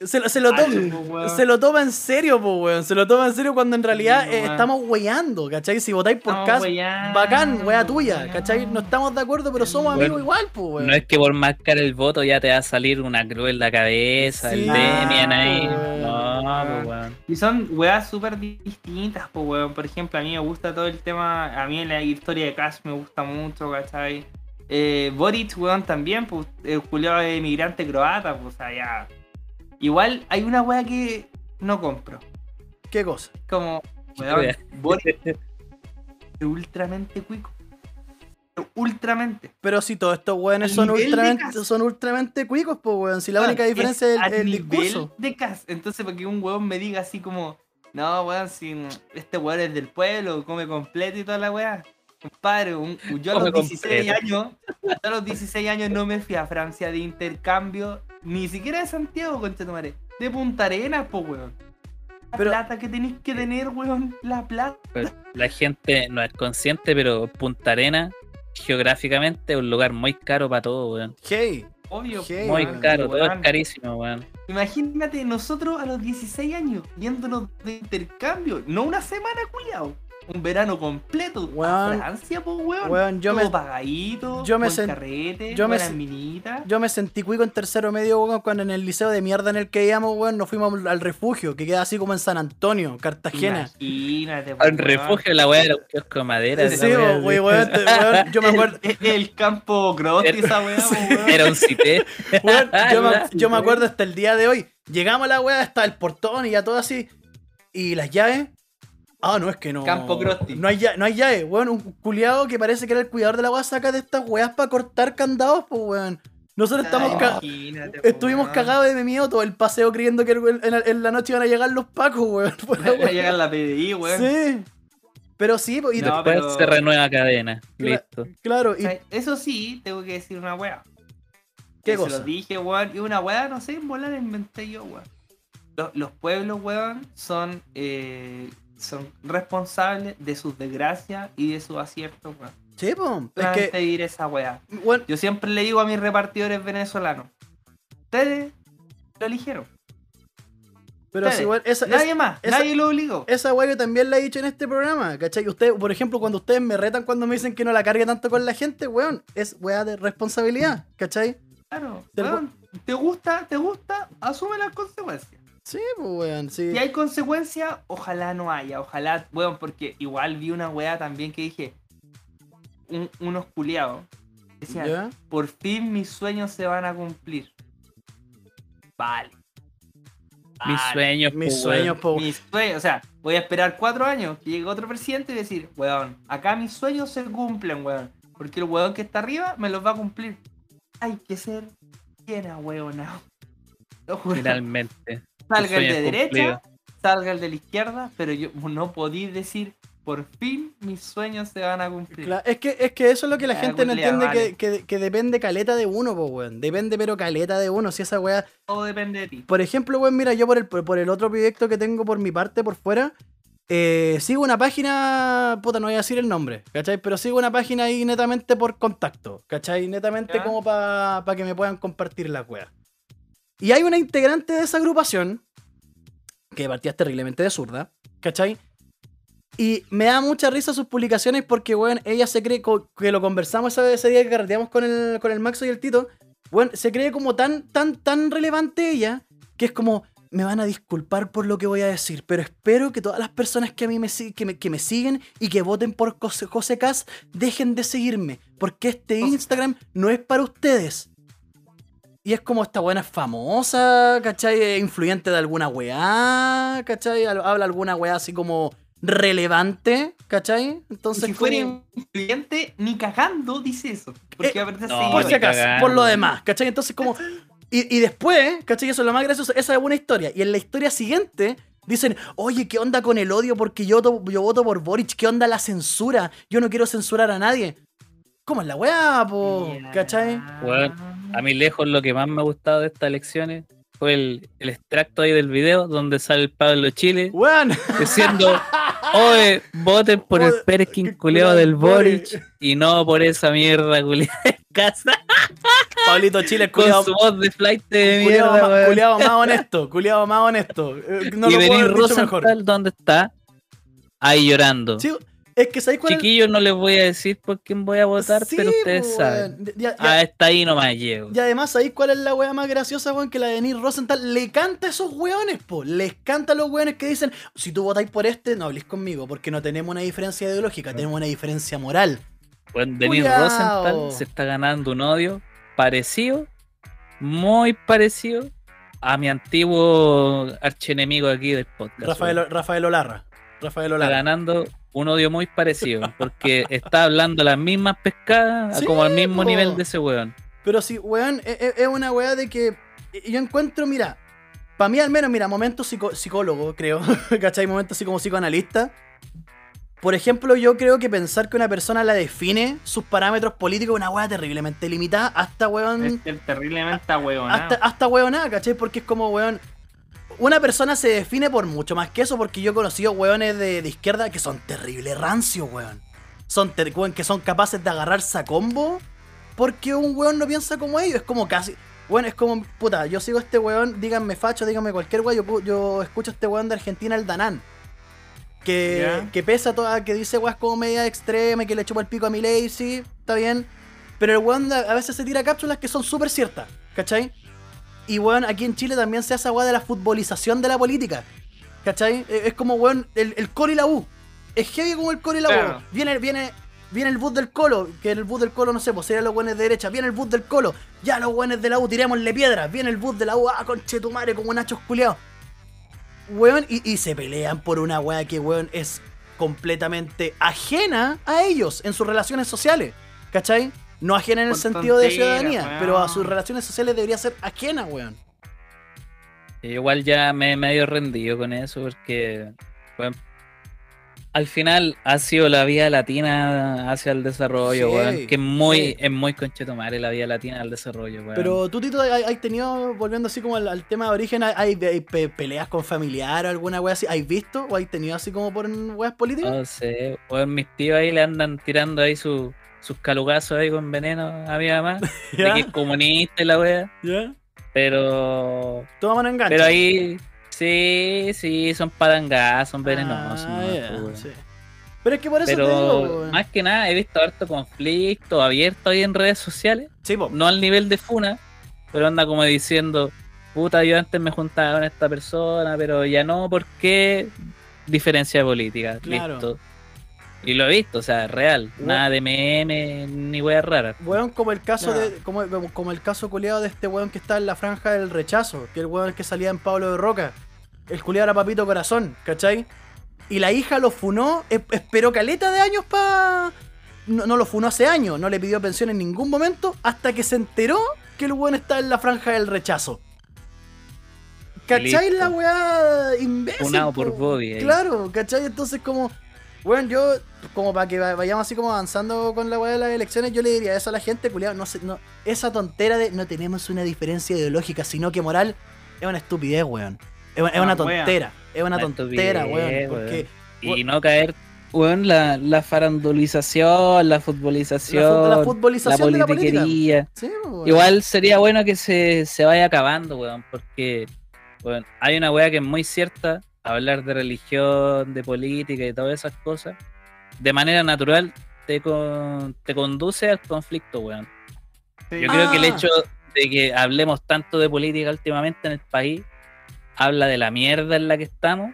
Se, lo- se lo toma. po, weón. Se lo toma en serio, po, weón. Se lo toma en serio cuando en realidad Sí, eh, estamos weyando, ¿cachai? Si votáis por weyando, bacán, wea tuya. ¿cachai? No estamos de acuerdo, pero somos Bueno, amigos igual, po, weón. No es que por marcar el voto ya te va a salir una cruz en la cabeza, Sí. el Demian ahí. Ah, No, weón. pues weón. Y son weas súper distintas, pues weón. Por ejemplo, a mí me gusta todo el tema. A mí la historia de Cash me gusta mucho, ¿cachai? Eh, Boric, weón, también, pues el culiado de emigrante croata, pues o sea, ya. Igual hay una wea que no compro. ¿Qué cosa? Como, weón, Boric es (laughs) ultramente cuico. Ultramente. Pero si todos estos weones son ultramente, son ultramente cuicos, pues weón. Si la Weón, única diferencia es, el, el discurso. de casa. Entonces, para que un weón me diga así como, no, weón, si este weón es del pueblo, come completo y toda la weá. Compadre, un- yo a los 16 completo. años, yo a los 16 años no me fui a Francia de intercambio, ni siquiera de Santiago, concha tu madre, de Punta Arenas, po weón. La Pero- plata que tenéis que tener, weón, la plata. La gente no es consciente, pero Punta Arena, geográficamente, es un lugar muy caro para todo, weón. Hey, Obvio, Hey, Muy caro, todo weón. es carísimo, weón. Imagínate nosotros a los 16 años yéndonos de intercambio, no una semana culiao, un verano completo Weón. a Francia, pues weón. weón, yo Todo me, pagadito, yo me sen- carrete, yo me minitas. yo me sentí cuico en tercero medio, weón, cuando en el liceo de mierda en el que íbamos, weón, nos fuimos al refugio, que queda así como en San Antonio, Cartagena. Imagínate, pues, weón. refugio, la weá era un kiosco de madera. Sí, la weá, weón, weón, yo me acuerdo, El, el campo Grotti, Era- esa weá, weón. Era un cité. weón, (laughs) yo, me, yo me acuerdo hasta el día de hoy. Llegamos a la weá, está el portón y ya todo así. Y las llaves. Ah, no, es que no. Campo Crosti. No hay, lla- no hay llave, weón. Un culiado que parece que era el cuidador de la weá saca de estas weas para cortar candados, pues, weón. Nosotros estamos ca- Imagínate, Estuvimos weón. cagados de miedo todo el paseo creyendo que en, la noche iban a llegar los pacos, weón. Va a llegar la PDI, weón. Sí. Pero sí, y No, Después pero- se renueva cadena. Cla- Listo. claro, y eso sí, tengo que decir una weá. ¿Qué Que cosa? Se lo dije, weón. Y una weá, no sé, en volar la inventé yo, weón. Los, los pueblos, weón, son, eh, son responsables de sus desgracias y de sus aciertos, weón. sí, po, es que, esa weá. Yo siempre le digo a mis repartidores venezolanos, ustedes lo eligieron. pero ustedes. weón, esa, Nadie más, esa- nadie lo obligó. esa weá que también la he dicho en este programa, ¿cachai? Ustedes, por ejemplo, cuando ustedes me retan cuando me dicen que no la cargue tanto con la gente, weón, es weá de responsabilidad, ¿cachai? Claro, weón, te gusta, te gusta, asume las consecuencias. Sí, pues, weón, sí. Si hay consecuencias, ojalá no haya, ojalá, weón, porque igual vi una weá también que dije, un- unos culiados, decían, ¿Ya? por fin mis sueños se van a cumplir. Vale. Mis sueños, Mis po, sueños, po. Mis sueños, o sea, voy a esperar cuatro años que llegue otro presidente y decir, weón, acá mis sueños se cumplen, weón. Porque el weón que está arriba me los va a cumplir. Hay que ser bien. No, (laughs) weón. Finalmente. Salga el de derecha, cumplido. salga el de la izquierda, pero yo no podí decir, por fin mis sueños se van a cumplir. Es que, es que eso es lo que la Ah, gente no entiende, vale. que, que, que depende caleta de uno, po, weón. Depende, pero caleta de uno. Si esa weá. Todo depende de ti. Por ejemplo, weón, mira, yo por el, por el otro proyecto que tengo por mi parte, por fuera, eh, sigo una página. Puta, no voy a decir el nombre, ¿cachai? Pero sigo una página ahí netamente por contacto, ¿cachai? Netamente Ya. como para que me puedan compartir las weas. Y hay una integrante de esa agrupación, que partía terriblemente de zurda, ¿cachai? Y me da mucha risa sus publicaciones porque, weón, ella se cree que lo conversamos ese, día que carreteamos con el, con el Maxo y el Tito. Weón, se cree como tan, tan, tan relevante ella que es como, me van a disculpar por lo que voy a decir, pero espero que todas las personas que a mí me, que me, que me siguen y que voten por José, José Cas dejen de seguirme, porque este Instagram no es para ustedes. Y es como esta buena es famosa, ¿cachai? Influyente de alguna weá, ¿cachai? Hab- Habla alguna weá así como relevante, ¿cachai? Y Entonces, si fuera como- influyente, ni cagando dice eso. Porque Eh, aparte no, sí, por si acaso, cagando. por lo demás, ¿cachai? Entonces como... Y, y después, ¿cachai? Eso es lo más gracioso, esa es una historia. Y en la historia siguiente dicen, oye, ¿qué onda con el odio? Porque yo, yo voto por Boric, ¿qué onda la censura? Yo no quiero censurar a nadie. ¿Cómo es la weá, po? ¿Cachai? Bueno, A mí lejos lo que más me ha gustado de estas elecciones fue el, el extracto ahí del video donde sale el Pablo Chile diciendo, (laughs) oye, voten por el Perkin culeado del Boric". Y no por esa mierda culiada de casa (laughs) Pablito Chile, con su voz de flight de culiao mierda, ma- culiao más honesto, culiado más honesto. (laughs) Eh, No y lo puedo haber dicho mejor. ¿dónde está? Ahí llorando. Sí, es que ¿sabéis cuál es? Chiquillos, no les voy a decir por quién voy a votar, Sí, pero ustedes saben. Ya- ya- Hasta ahí nomás llego. Y además, ¿sabéis cuál es la wea más graciosa, weón? Que la de Denis Rosenthal le canta a esos weones, po. Les canta a los weones que dicen, si tú votáis por este, no habléis conmigo, porque no tenemos una diferencia ideológica, tenemos una diferencia moral. Bueno, Culeao. Rosenthal se está ganando un odio parecido, muy parecido a mi antiguo archienemigo aquí del podcast. Rafael. Rafael Olarra. Rafael Está Olarra. ganando un odio muy parecido, porque está hablando las mismas pescadas, Sí, como al mismo po. nivel de ese weón. Pero sí, weón, es, es- es una weá de que yo encuentro, mira, para mí al menos, mira, momento psico- psicólogo, creo, (laughs) ¿cachai? Momento así como psicoanalista. Por ejemplo, yo creo que pensar que una persona la define sus parámetros políticos es una weá terriblemente limitada hasta weón. Es terriblemente ahueonado. hasta, hasta weonada, ¿cachai? Porque es como, weón. Una persona se define por mucho más que eso, porque yo he conocido weones de, de izquierda que son terrible rancios, weón. Son ter- weón, que son capaces de agarrarse a combo porque un weón no piensa como ellos. Es como casi. Bueno, es como, puta, yo sigo a este weón, díganme facho, díganme cualquier weón, yo, yo escucho a este weón de Argentina, el Danán. Que, que pesa toda, que dice weas como media extrema y que le chupa el pico a mi ley, sí, está bien. Pero el weón a a veces se tira cápsulas que son súper ciertas, ¿cachai? Y weón, aquí en Chile también se hace weá de la futbolización de la política. ¿Cachai? Eh, Es como weón, el, el Colo y la U. Es heavy como el Colo y la Claro. U. Viene, viene, viene el bus del Colo, que en el bus del Colo no sé, pues serían los buenos de derecha. Viene el bus del Colo, ya los buenos de la U, tirémosle piedras. Viene el bus de la U, ah, conche tu madre, como nachos culiados. Weón, y, y se pelean por una weá que weón es completamente ajena a ellos en sus relaciones sociales. ¿Cachai? No ajena en el sentido de ciudadanía, weón. pero a sus relaciones sociales debería ser ajena, weón. Igual ya me he medio rendido con eso porque bueno, al final ha sido la vía latina hacia el desarrollo, Sí, weón, que es muy, sí. es muy conchetomare la vía latina al desarrollo, weón. Pero tú, Tito, ¿hay, hay tenido, volviendo así como al, al tema de origen, hay, hay- hay pe- peleas con familiar o alguna wea así? ¿Hay visto o hay tenido así como por weas políticas? no sé, weón, mis tíos ahí le andan tirando ahí su- sus calugazos ahí con veneno a mi mamá, de que es comunista y la wea, ¿Ya? pero Toma mano enganche. pero ahí sí, sí, son padangas, son venenosos, Ah, pues, sí. Pero es que por eso te digo, Pero más que nada he visto harto conflicto abierto ahí en redes sociales, Sí, no al nivel de Funa, pero anda como diciendo, puta, yo antes me juntaba con esta persona, pero ya no, ¿por qué? Diferencia política, Claro. listo. Y lo he visto, o sea, real, Weón. nada de meme ni weas raras. Weón, como el caso de. Como, como, el caso culiado de este weón que está en la franja del rechazo. Que el weón que salía en Pablo de Roca. El culiado era papito corazón, ¿cachai? Y la hija lo funó, es- esperó caleta de años pa. No, no lo funó hace años, no le pidió pensión en ningún momento, hasta que se enteró que el weón está en la franja del rechazo. ¿Cachai Listo. la weá imbécil? Funado por po? Bobby ahí. Claro, ¿cachai? Entonces como. Bueno, yo, como para que va- vayamos así como avanzando con la weá de las elecciones, yo le diría eso a la gente, culiado, no no, esa tontera de no tenemos una diferencia ideológica, sino que moral, es una estupidez, weón. Es, una- es una Ah, wea. tontera, es una Una tontera, weón. Porque Y no caer, weón, la, la farandulización, la futbolización, la, la futbolización de la política. politiquería. Sí, weón. Igual sería bueno que se, se vaya acabando, weón, porque weón, hay una weá que es muy cierta, hablar de religión, de política y todas esas cosas, de manera natural te, con- te conduce al conflicto, weón. Sí. Yo creo que el Ah. hecho de que hablemos tanto de política últimamente en el país habla de la mierda en la que estamos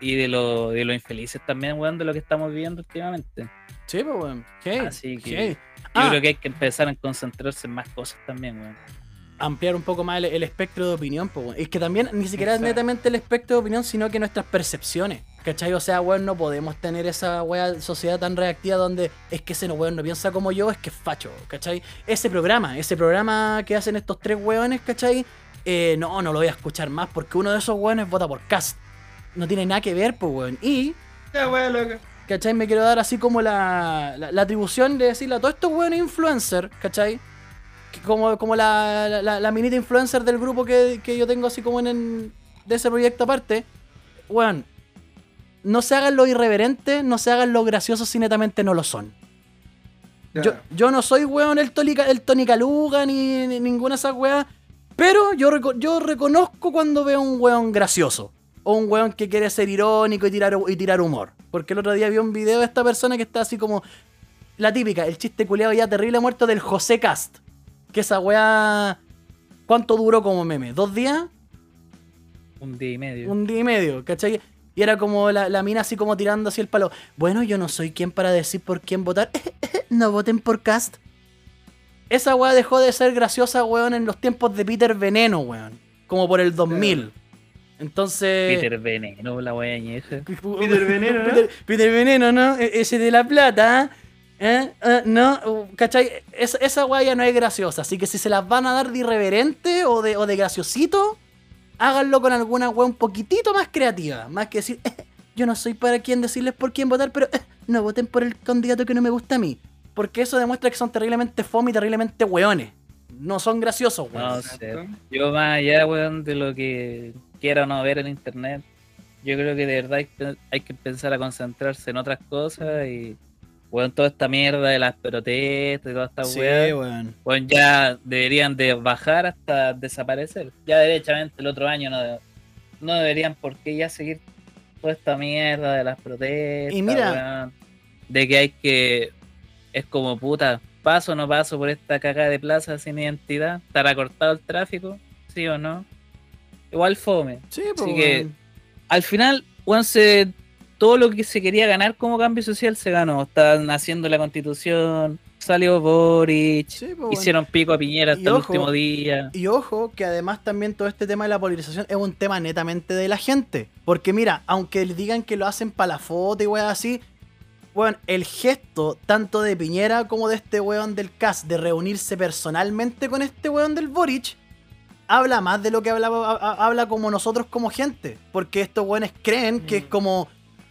y de lo, de lo infelices también, weón, de lo que estamos viviendo últimamente. Sí, pues, weón. Hey, Así que hey. yo Ah, creo que hay que empezar a concentrarse en más cosas también, weón. Ampliar un poco más el, el espectro de opinión, pues, weón. Es que también ni siquiera es netamente el espectro de opinión, sino que nuestras percepciones. ¿Cachai? O sea, weón, no podemos tener esa weá sociedad tan reactiva donde es que ese no weón no piensa como yo, es que es facho, ¿cachai? Ese programa, ese programa que hacen estos tres weones, ¿cachai? Eh, no, no lo voy a escuchar más porque uno de esos weones vota por cast. No tiene nada que ver, pues, weón. Y Ya, weón, loco. ¿cachai? Me quiero dar así como la, la, la atribución de decirle a todos estos buenos influencers, ¿cachai? Como, como la, la, la- la minita influencer del grupo que, que yo tengo así como en, en- de ese proyecto aparte, weón, no se hagan lo irreverente, no se hagan lo graciosos si netamente no lo son. Yo, yo no soy, weón, el Tony, Ca- el Tony Caluga ni, ni ninguna de esas weas. Pero yo, reco- yo reconozco cuando veo un weón gracioso. O un weón que quiere ser irónico y tirar, y tirar humor. Porque el otro día vi un video de esta persona que está así como. La típica, el chiste culeado ya terrible muerto del José Cast. Que esa wea. ¿Cuánto duró como meme? ¿Dos días? Un día y medio. Un día y medio, ¿cachai? Y era como la, la mina así como tirando así el palo. Bueno, yo no soy quien para decir por quién votar. (laughs) no voten por Cast. Esa weá dejó de ser graciosa, weón, en los tiempos de Peter Veneno, weón. Como por el 2000. Entonces... Peter Veneno, la añeja. (laughs) Peter Veneno, ¿no? Peter, Peter Veneno, ¿no? E- Ese de la plata, ¿eh? ¿Eh? ¿No? Uh, ¿Cachai? Esa, esa weá ya no es graciosa. Así que si se las van a dar de irreverente o de, o de graciosito, háganlo con alguna weá un poquitito más creativa. Más que decir, "Eh, yo no soy para quien decirles por quién votar, pero eh, no voten por el candidato que no me gusta a mí. Porque eso demuestra que son terriblemente fome y terriblemente weones. No son graciosos, weón. No sé. Yo más allá, weón, de lo que quiera o no ver en internet, yo creo que de verdad hay que, hay que empezar a concentrarse en otras cosas y, weón, toda esta mierda de las protestas y toda esta sí, weá, weón, ya deberían de bajar hasta desaparecer. Ya derechamente el otro año no, no deberían por qué ya seguir toda esta mierda de las protestas, Y mira- de que hay que, es como puta, paso o no paso por esta cagada de plaza sin identidad, estará cortado el tráfico, sí o no. Igual fome. Sí, pues, Así que- weón. Al final, weón, se- todo lo que se quería ganar como cambio social se ganó. Están haciendo la constitución, salió Boric, Sí, pues, hicieron pico a Piñera Y hasta el ojo, último día. Y ojo, que además también todo este tema de la polarización es un tema netamente de la gente. Porque mira, aunque digan que lo hacen para la foto y weón así, weón, el gesto tanto de Piñera como de este weón del CAS de reunirse personalmente con este weón del Boric, habla más de lo que habla, habla como nosotros como gente. Porque estos weones creen que es Mm. como,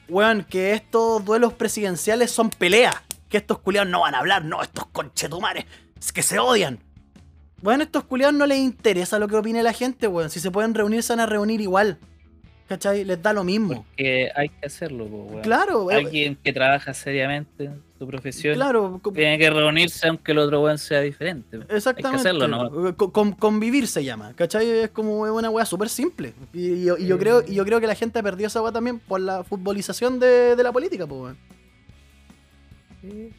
weón, que estos duelos presidenciales son peleas. Que estos culiados no van a hablar, no, estos conchetumares, es que se odian. Bueno, a estos culiados no les interesa lo que opine la gente, weón. Si se pueden reunir, se van a reunir igual. ¿Cachai? Les da lo mismo. Que hay que hacerlo, po, weón. Claro, eh, Alguien que trabaja seriamente su profesión claro, co- tiene que reunirse aunque el otro weón sea diferente. exactamente. hacerlo, ¿no? Co- con- convivir se llama, ¿cachai? Es como una weá súper simple. Y, y yo- y yo Sí. creo, y yo creo que la gente perdió esa weá también por la futbolización de, de la política, pues, weón.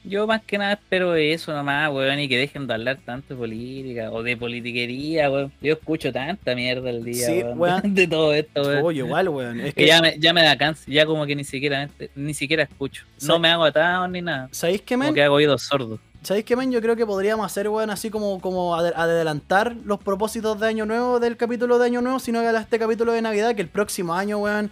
Yo más que nada espero eso nomás, weón, y que dejen de hablar tanto de política o de politiquería, weón. Yo escucho tanta mierda al día, Sí, weón, weón. (laughs) de todo esto, weón. Oye, igual, weón. Es que ya me, ya me da cáncer, ya como que ni siquiera ni siquiera escucho. No me hago atado ni nada. ¿sabéis qué, Como men? que hago oídos sordos. ¿Sabéis qué, men? Yo creo que podríamos hacer, weón, así como, como ade- adelantar los propósitos de Año Nuevo del capítulo de Año Nuevo, sino que este capítulo de Navidad, que el próximo año, weón,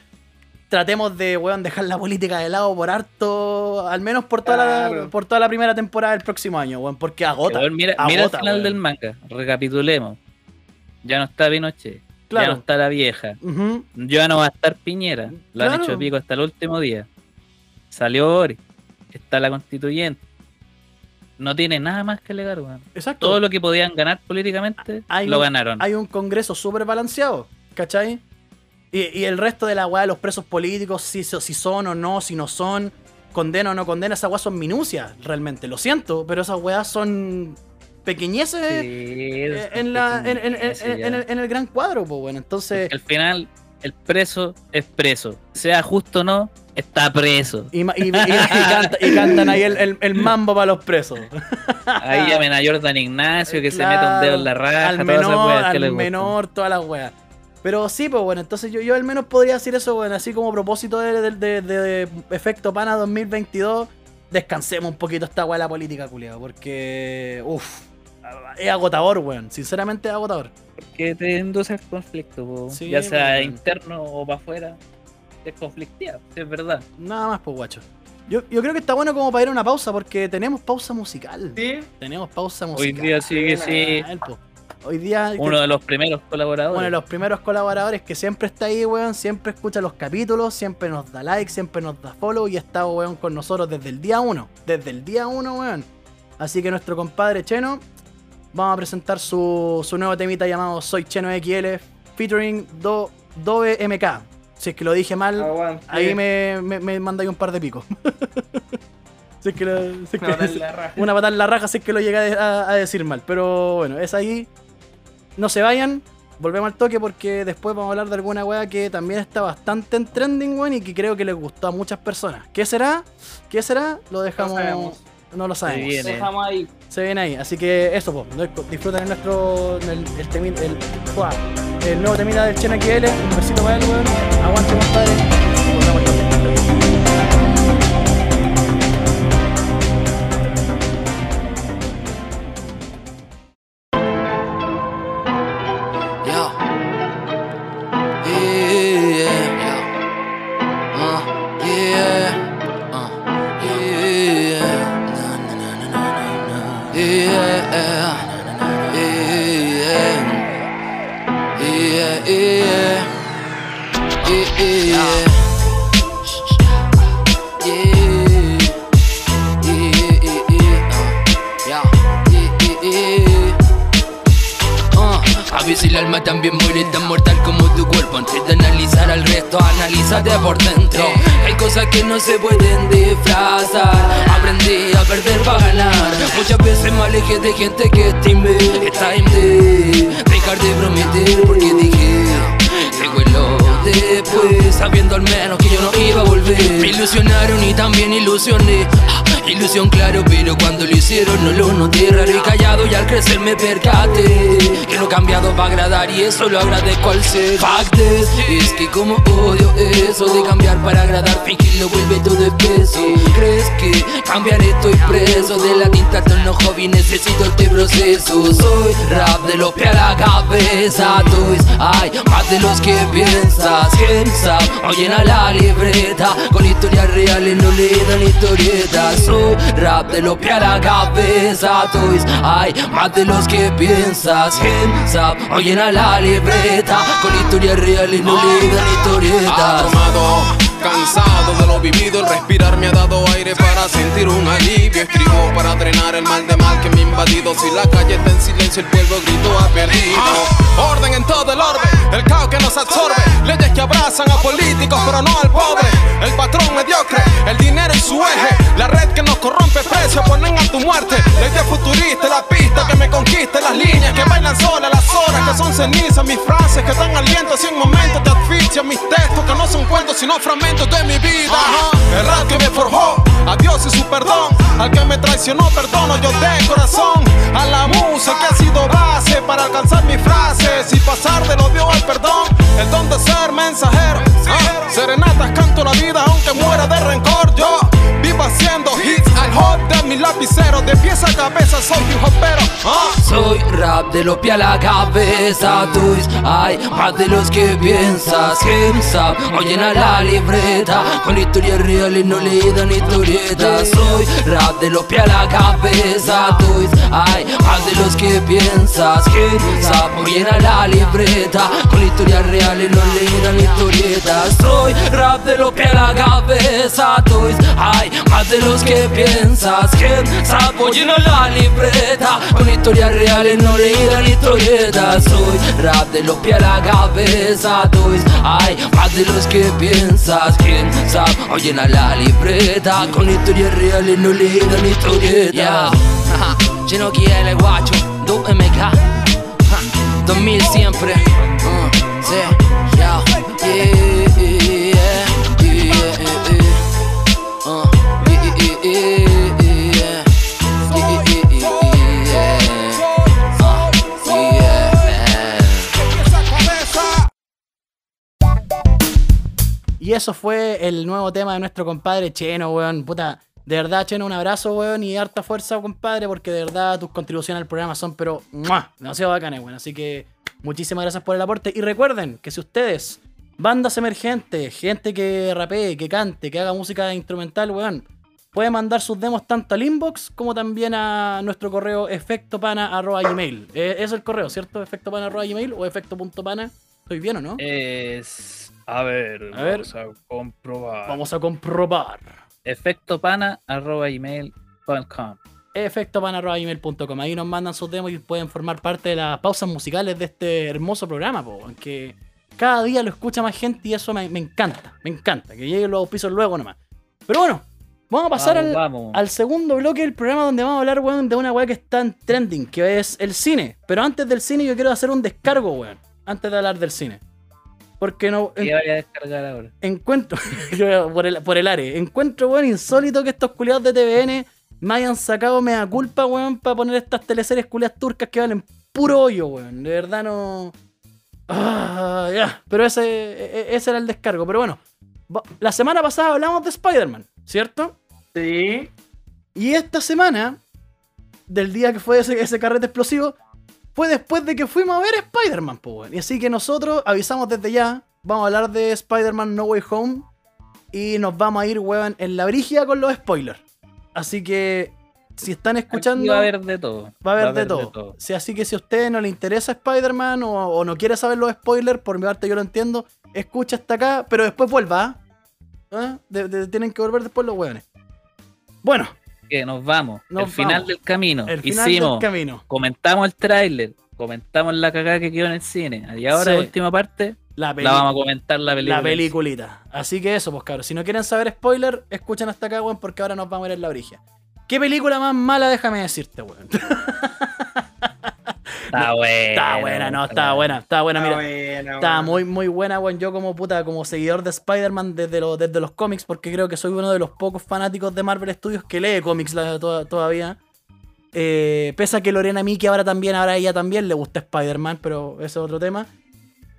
tratemos de, weón, dejar la política de lado por harto, al menos por toda, la, por toda la primera temporada del próximo año, weón, porque agota. Weón, mira, mira el final weón. del manga. Recapitulemos. Ya no está Pinochet. Ya Claro. no está la vieja. Ya no va a estar Piñera. Lo han hecho pico hasta el último día. Salió Boric. Está la constituyente. No tiene nada más que alegar, weón. Exacto. Todo lo que podían ganar políticamente Hay lo un- ganaron. Hay un congreso súper balanceado, ¿cachai? Y, y el resto de la weá de los presos políticos, si, si son o no, si no son, condena o no condena, esas weas son minucias, realmente. Lo siento, pero esas weas son pequeñeces en, la, en, en- en- en- en el, en el gran cuadro, pues bueno. Entonces, Porque al final, el preso es preso. Sea justo o no, está preso. y, ma- y- y- y canta- y cantan ahí el, el- el mambo para los presos. Ahí llamen a Jordan Ignacio que se mete un dedo en la raja. al todas esas menor, weas que al menor, todas las weas. Pero sí, pues bueno, entonces yo, yo al menos podría decir eso, bueno, así como propósito de, de- de- de Efecto Pana 2022, descansemos un poquito esta de la política, culiado, porque, uff, es agotador, weón, sinceramente es agotador. Que te induce al conflicto. Sí, ya sea interno o para afuera. Es conflictiva, es verdad. Nada más, pues guacho. Yo, yo creo que está bueno como para ir a una pausa, porque tenemos pausa musical. Sí. Tenemos pausa Hoy musical. día sí que sí. Hoy día... Uno de los primeros colaboradores. Uno de los primeros colaboradores que siempre está ahí, weón, siempre escucha los capítulos, siempre nos da like, siempre nos da follow y ha estado, weón, con nosotros desde el día 1. Desde el día 1, weón. Así que nuestro compadre Cheno, vamos a presentar su, su nuevo temita llamado Soy Cheno XL, featuring Do, Dove MK. Si es que lo dije mal, Aguante. ahí me, me, me mandáis un par de picos. (laughs) si es que, lo- si es que- la raja. (laughs) una patada en la raja si es que lo llega a, a decir mal. Pero bueno, es ahí. No se vayan. Volvemos al toque porque después vamos a hablar de alguna wea que también está bastante en trending, weón, y que creo que les gustó a muchas personas. ¿Qué será? ¿Qué será? Lo dejamos. sabemos. No lo sabemos. viene. Se, Dejamos ahí. viene ahí. Así que eso, po. Disfruten en nuestro. en el, el, temi- el, el nuevo temita del Chena XL. Un besito para él, weón. Aguante, compadre. También muere tan mortal como tu cuerpo. Antes de analizar al resto, analízate por dentro. Hay cosas que no se pueden disfrazar. Aprendí a perder para ganar. Muchas veces me alejé de gente que estimé Es time de dejar de prometer porque dije lo después Sabiendo al menos que yo no iba a volver. Me ilusionaron y también ilusioné Ilusión claro, pero cuando lo hicieron no lo noté. Raro y callado y al crecer me percaté Que no he cambiado para agradar y eso lo agradezco al ser. Fuck this, es que como odio eso De cambiar para agradar, fingirlo vuelve todo espeso ¿Crees que cambiaré? Estoy preso De la tinta tono hobby, necesito este proceso. Soy rap de los pies a la cabeza Toys, hay más de los que piensas. Piensa, oyen a la libreta Con historias reales no le dan historietas rap de los pies a la cabeza Toys, hay más de los que piensas. Piensa, oyen a la libreta. Con historias reales no le dan historietas. Abrumado, cansado de vivido, el respirar me ha dado aire para sentir un alivio. Escribo para drenar el mal de mal que me ha invadido. Si la calle está en silencio, el pueblo grito ha perdido. Orden en todo el orden, el caos que nos absorbe. Leyes que abrazan a políticos, pero no al pobre. El patrón mediocre, el dinero en su eje. La red que nos corrompe precio, ponen a tu muerte. Ley de futurista, la pista que me conquiste. Las líneas que bailan solas, las horas que son cenizas. Mis frases que dan aliento sin momentos de asfixia. Mis textos que no son cuentos, sino fragmentos de mi vida. El rap que me forjó, a Dios y su perdón. Al que me traicionó, perdono yo de corazón. A la musa que ha sido base para alcanzar mis frases y pasar del odio al perdón. El don de ser mensajero. Ah, Serenatas canto la vida aunque muera de rencor. Yo vivo haciendo hits al hot de mi lapicero, de pieza a cabeza soy hip hopero. Ah. Soy rap de los pies a la cabeza, tuis hay más de los que piensas. Himsap, oyen a la libreta, con reales no le dan historietas. Soy rap de los pies a la cabeza, tuis hay más de los que piensas. Himsap, oyen a la libreta, con historias reales no le dan historietas. Soy rap de los pies a la cabeza, tuis hay más de los que piensas. Himsap, oyen a la libreta, con historias reales no le dan historietas. Soy rap de los pies a la cabeza, tuis hay más de los que piensas. ¿Quién sabe? Oyen a la libreta, con historias reales no le dan historietas. Yeah. Yo no quiero el guacho, 2MK, ja, 2000 siempre. Uh, yeah, yeah, Y eso fue el nuevo tema de nuestro compadre Cheno, weón. Puta, de verdad, Cheno, un abrazo, weón, y harta fuerza, compadre, porque de verdad tus contribuciones al programa son, pero, ¡mua! demasiado bacanas, weón. Así que muchísimas gracias por el aporte. Y recuerden que si ustedes, bandas emergentes, gente que rapee, que cante, que haga música instrumental, weón, pueden mandar sus demos tanto al inbox como también a nuestro correo efectopana.gmail. Eh, es el correo, ¿cierto? Efectopana.gmail o efecto.pana. ¿Estoy bien o no? Es. A ver, A ver. vamos a comprobar. Vamos a comprobar. Efectopana.gmail.com. efectopana.gmail.com. Ahí nos mandan sus demos y pueden formar parte de las pausas musicales de este hermoso programa, po, aunque cada día lo escucha más gente y eso me, me encanta, me encanta, que lleguen los pisos luego nomás. Pero bueno, vamos a pasar Vamos, al, vamos. al segundo bloque del programa donde vamos a hablar, weón, de una weá que está en trending, que es el cine. Pero antes del cine yo quiero hacer un descargo, weón, antes de hablar del cine. Porque no... ¿Qué vaya a descargar ahora? encuentro (laughs) por el, por el área, encuentro, weón, insólito que estos culiados de TVN me hayan sacado mea culpa, weón, para poner estas teleseries culiadas turcas que valen puro hoyo, weón. De verdad no. Ah, ya. Pero ese, e- ese era el descargo. Pero bueno, la semana pasada hablamos de Spider-Man, ¿cierto? Sí. Y esta semana, del día que fue ese, ese carrete explosivo, fue después de que fuimos a ver Spider-Man, weón. Y así que nosotros avisamos desde ya, vamos a hablar de Spider-Man No Way Home y nos vamos a ir, weón, en la brigia con los spoilers. Así que, si están escuchando... Aquí va a haber de todo. Va a haber de todo. Sí, así que si a usted no le interesa Spider-Man o, o no quiere saber los spoilers, por mi parte yo lo entiendo, escucha hasta acá, pero después vuelva. De- de- tienen que volver después los hueones. Bueno, Que nos vamos. Nos el final del camino. el final Hicimos. del camino. Comentamos el tráiler. Comentamos la cagada que quedó en el cine. Y ahora, Sí. última parte, La, vamos a comentar la película. la peliculita. Así que eso, pues cabros. Si no quieren saber spoiler, escuchen hasta acá, weón, porque ahora nos vamos a ver en la brigia. ¿Qué película más mala? Déjame decirte, weón. (laughs) Está buena. Está buena, no, está buena, está buena, Está mira. buena, Está muy, muy buena, weón. Yo como puta, como seguidor de Spider-Man desde, los desde los cómics, porque creo que soy uno de los pocos fanáticos de Marvel Studios que lee cómics la- todavía. Eh, pese a que Lorena Mickey ahora también, ahora a ella también le gusta Spider-Man, pero ese es otro tema.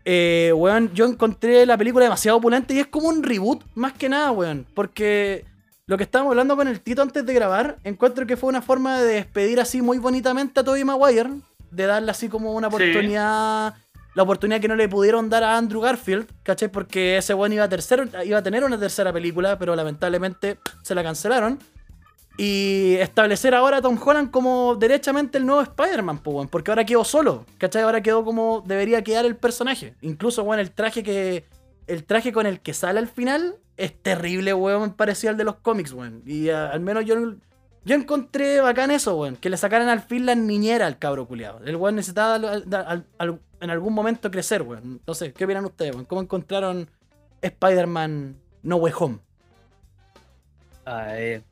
Eh, weón, yo encontré la película demasiado opulente y es como un reboot, más que nada, weón. Porque lo que estábamos hablando con el Tito antes de grabar, encuentro que fue una forma de despedir así muy bonitamente a Tobey Maguire, de darle así como una Sí. oportunidad, la oportunidad que no le pudieron dar a Andrew Garfield, ¿cachai? Porque ese weón iba a, tercero, iba a tener una tercera película, pero lamentablemente se la cancelaron. Y establecer ahora a Tom Holland como derechamente el nuevo Spider-Man, po, weón, porque ahora quedó solo, ¿cachai? Ahora quedó como debería quedar el personaje. Incluso, weón, el traje que. El traje con el que sale al final es terrible, weón, parecido al de los cómics, weón. Y a- al menos yo, yo encontré bacán eso, weón, que le sacaran al fin la niñera al cabro culiado. El weón necesitaba al- al- al- al- en algún momento crecer, weón. Sé, ¿qué opinan ustedes, weón? ¿Cómo encontraron Spider-Man No Way Home? A ver.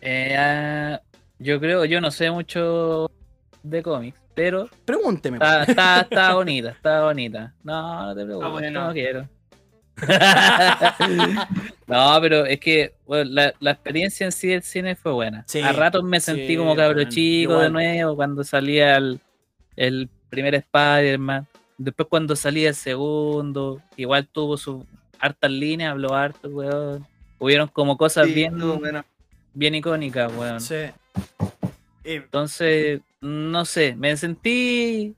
Eh, ah, yo creo, yo no sé mucho de cómics, pero Pregúnteme, está, weón. está, está (laughs) bonita, está bonita. No, no te preocupes, bueno. no quiero. (laughs) no, pero es que bueno, la, la experiencia en sí del cine fue buena. Sí, A ratos me sentí sí, como cabro chico igual. de nuevo cuando salía el, el primer Spider-Man. Después cuando salía el segundo, igual tuvo sus hartas líneas, habló harto, weón. Hubieron como cosas Sí, bien, bueno. bien icónica, weón. Sí. Eh, Entonces, no sé, me sentí.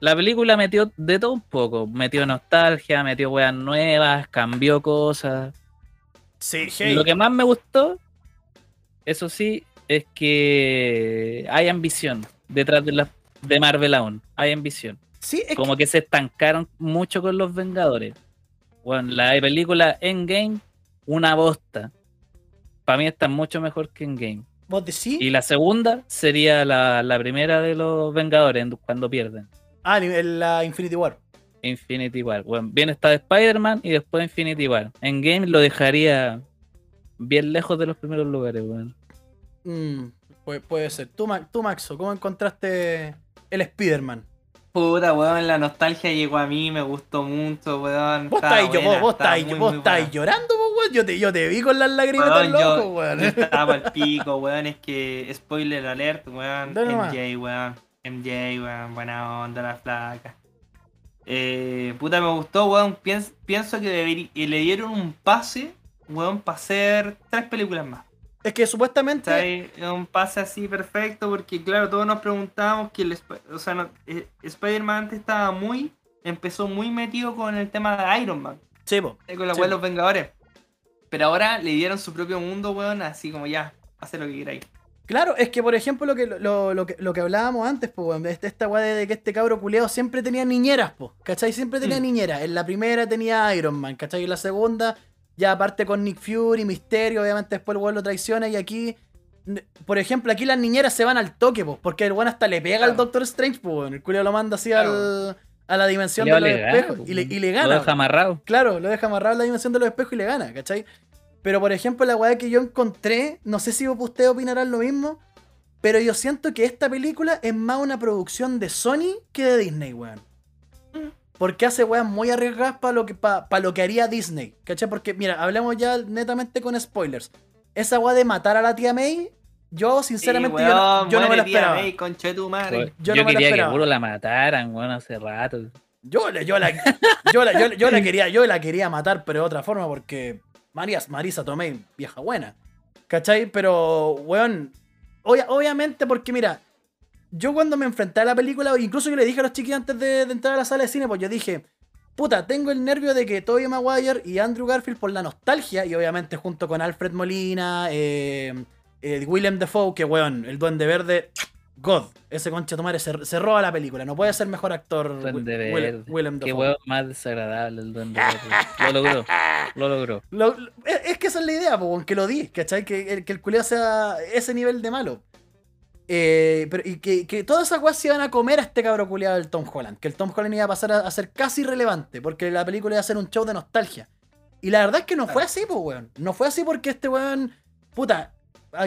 La película metió de todo un poco. Metió nostalgia, metió weas nuevas, cambió cosas. sí, hey. Lo que más me gustó, eso sí, es que hay ambición detrás de, la, de Marvel aún. Hay ambición. Sí, es Como que se estancaron mucho con los Vengadores. Bueno, la película Endgame, una bosta. Para mí está mucho mejor que Endgame. vos decís. Y la segunda sería la, la primera de los Vengadores en- cuando pierden. Ah, en la Infinity War. Infinity War. Bueno, bien está Spider-Man y después Infinity War. Endgame lo dejaría bien lejos de los primeros lugares, weón. Mm, puede, puede ser. Tú, tú, Maxo, ¿cómo encontraste el Spider-Man? Puta, weón, la nostalgia llegó a mí, me gustó mucho, weón. Vos estáis, yo- buena, vos, estáis- muy, vos muy estáis buena. llorando, weón. Yo te, yo te vi con las lágrimas Weón, en los yo- ojos, weón. yo estaba al (laughs) pico, weón, es que spoiler alert, weón. Dale nomás. Weón. MJ, weón, buena onda la flaca. Eh, puta, me gustó, weón. Pienso, pienso que y le dieron un pase, weón, para hacer tres películas más. Es que supuestamente. Es Un pase así perfecto, porque claro, todos nos preguntábamos que el, o sea, no- eh, Spider-Man antes estaba muy, empezó muy metido con el tema de Iron Man. Sí, po. Eh, Con la Sí. de los Vengadores. Pero ahora le dieron su propio mundo, weón, así como ya, hace lo que queráis. Claro, es que por ejemplo lo que, lo, lo que, lo que hablábamos antes, pues, este- esta weá de, de que este cabro culeado siempre tenía niñeras, pues, ¿cachai? Siempre tenía Mm. niñeras. En la primera tenía Iron Man, ¿cachai? En la segunda, ya aparte con Nick Fury, Misterio, obviamente después el weón lo traiciona y aquí, por ejemplo, aquí las niñeras se van al toque, pues, porque el weón hasta le pega al. Doctor Strange, pues. El culeado lo manda así Claro. al, a la dimensión de los espejos y le, y le Lo gana. deja amarrado. Claro, lo deja amarrado en la dimensión de los espejos y le gana, ¿cachai? Pero por ejemplo, la weá que yo encontré, no sé si ustedes opinarán lo mismo, pero yo siento que esta película es más una producción de Sony que de Disney, weón. Porque hace weas muy arriesgadas para lo, que, pa, pa lo que haría Disney, ¿cachai? Porque, mira, hablemos ya netamente con spoilers. Esa weá de matar a la tía May, yo sinceramente Sí, yo, no- weón, yo no me la esperaba. May, conche tu madre. Yo, Yo no me la quería que puro la mataran, weón, hace rato. Yo, le- yo, la, yo, la, yo, la- yo la (laughs) quería, yo la quería matar, pero de otra forma, porque María, Marisa Tomei, vieja buena. ¿Cachai? Pero, weón, obvia- obviamente porque, mira, yo cuando me enfrenté a la película, incluso yo le dije a los chiquillos antes de, de entrar a la sala de cine, pues yo dije, puta, tengo el nervio de que Tobey Maguire y Andrew Garfield por la nostalgia, y obviamente junto con Alfred Molina, eh, eh, Willem Dafoe, que, weón, el duende verde, God, ese concha madre se, se roba la película, no puede ser mejor actor Duende Wi- Will- verde. Willem Qué weón más desagradable el duende verde. Lo logró. Lo logró. Lo- lo- es, que esa es la idea, po, que lo di, ¿cachai? Que, el- que el culiao sea ese nivel de malo. Eh, pero, y que, que todas esas weas se iban a comer a este cabro culiado del Tom Holland. Que el Tom Holland iba a pasar a, a ser casi irrelevante. Porque la película iba a ser un show de nostalgia. Y la verdad es que no fue así, pues, weón. No fue así porque este weón. Puta.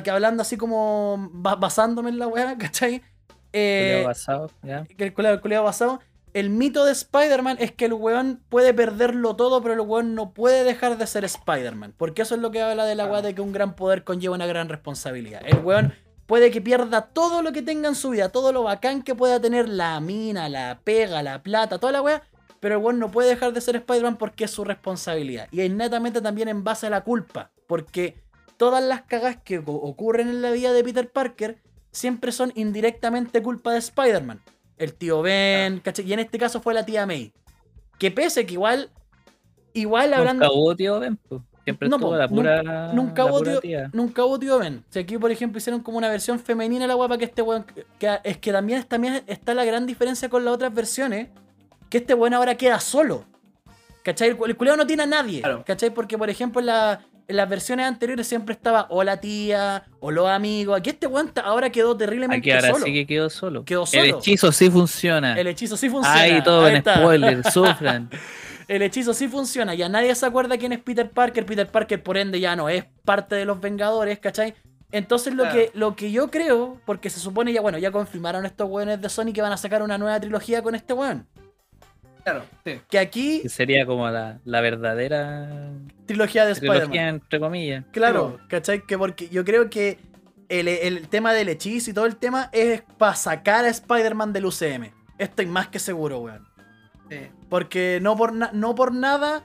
Que Hablando así como. ba- basándome en la wea, (laughs) ¿cachai? Eh, Culeado basado, ¿ya? el el basado. El mito de Spider-Man es que el weón puede perderlo todo, pero el weón no puede dejar de ser Spider-Man. Porque eso es lo que habla de la weá de que un gran poder conlleva una gran responsabilidad. El weón puede que pierda todo lo que tenga en su vida, todo lo bacán que pueda tener la mina, la pega, la plata, toda la weá. Pero el weón no puede dejar de ser Spider-Man porque es su responsabilidad. Y es netamente también en base a la culpa. Porque todas las cagas que o- ocurren en la vida de Peter Parker siempre son indirectamente culpa de Spider-Man. El tío Ben, ¿cachai? Y en este caso fue la tía May. Que pese que igual, igual hablando... Nunca hubo tío Ben. Siempre No, po, la pura. nunca la hubo pura tío- tía. Nunca hubo tío Ben. Si aquí, por ejemplo, hicieron como una versión femenina la guapa que este weón. que- es que también, también está la gran diferencia con las otras versiones. Que este weón ahora queda solo. ¿Cachai? El, el no tiene a nadie. Claro. ¿Cachai? Porque, por ejemplo, en, la- en las versiones anteriores siempre estaba o la tía, o los amigos. Aquí este weón ahora quedó terriblemente Aquí ahora solo. sí que quedó solo. Quedó El solo. hechizo sí funciona. El hechizo sí funciona. Ay, todo Ahí en está. spoiler, (laughs) sufran. El hechizo sí funciona. Ya nadie se acuerda quién es Peter Parker. Peter Parker, por ende, ya no es parte de los Vengadores, ¿cachai? Entonces lo, Claro. que, lo que yo creo, porque se supone ya, bueno, ya confirmaron estos weones de Sony que van a sacar una nueva trilogía con este weón. Claro, sí. Que aquí, Que sería como la, la verdadera trilogía de Spider-Man. trilogía, entre comillas. Claro, ¿cachai? Que porque yo creo que el, el tema del hechizo y todo el tema es para sacar a Spider-Man del UCM. Estoy más que seguro, weón. sí. Porque no por, na- no por nada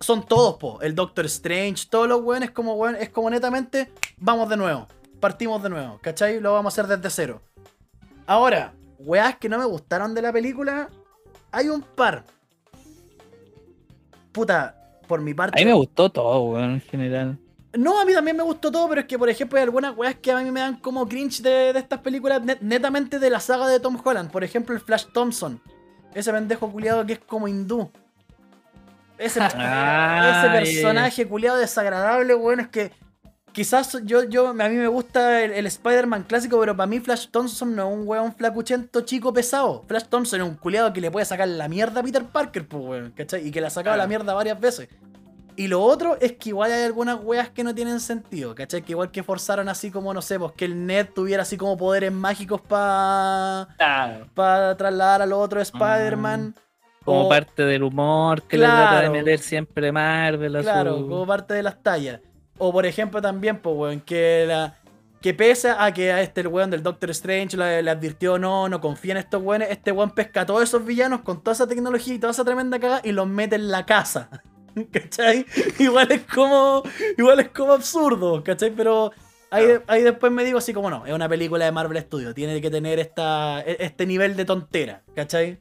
son todos, po. El Doctor Strange, todos los weones como weón, es como netamente, vamos de nuevo. Partimos de nuevo, ¿cachai? Lo vamos a hacer desde cero. Ahora, weas que no me gustaron de la película, hay un par. Puta, por mi parte. A mí me gustó todo, weón, en general. No, a mí también me gustó todo, pero es que, por ejemplo, hay algunas weas que a mí me dan como cringe de, de estas películas net- netamente de la saga de Tom Holland. Por ejemplo, el Flash Thompson. Ese pendejo culiado que es como hindú. Ese, (laughs) Ah, ese personaje culiado desagradable, weón, es que quizás yo, yo, a mí me gusta el, el Spider-Man clásico, pero para mí Flash Thompson no es un weón flacuchento chico pesado. Flash Thompson es un culiado que le puede sacar la mierda a Peter Parker, pues, weón, ¿cachai? Y que le ha sacado la mierda varias veces. Y lo otro es que igual hay algunas weas que no tienen sentido, ¿cachai? Que igual que forzaron así como, no sé, pues que el Ned tuviera así como poderes mágicos para pa trasladar a los otros Spider-Man. Como O- parte del humor que le trata de Claro. meter siempre Marvel a Claro, su- como parte de las tallas. O por ejemplo también, pues, weón, que la. Que pese a que a este el weón del Doctor Strange le, le advirtió no, no confía en estos weones, este weón pesca a todos esos villanos con toda esa tecnología y toda esa tremenda caga y los mete en la casa. (laughs) ¿Cachai? Igual es como. Igual es como absurdo, ¿cachai? Pero ahí, ahí después me digo así como no, es una película de Marvel Studios, tiene que tener esta, e- este nivel de tontera, ¿cachai?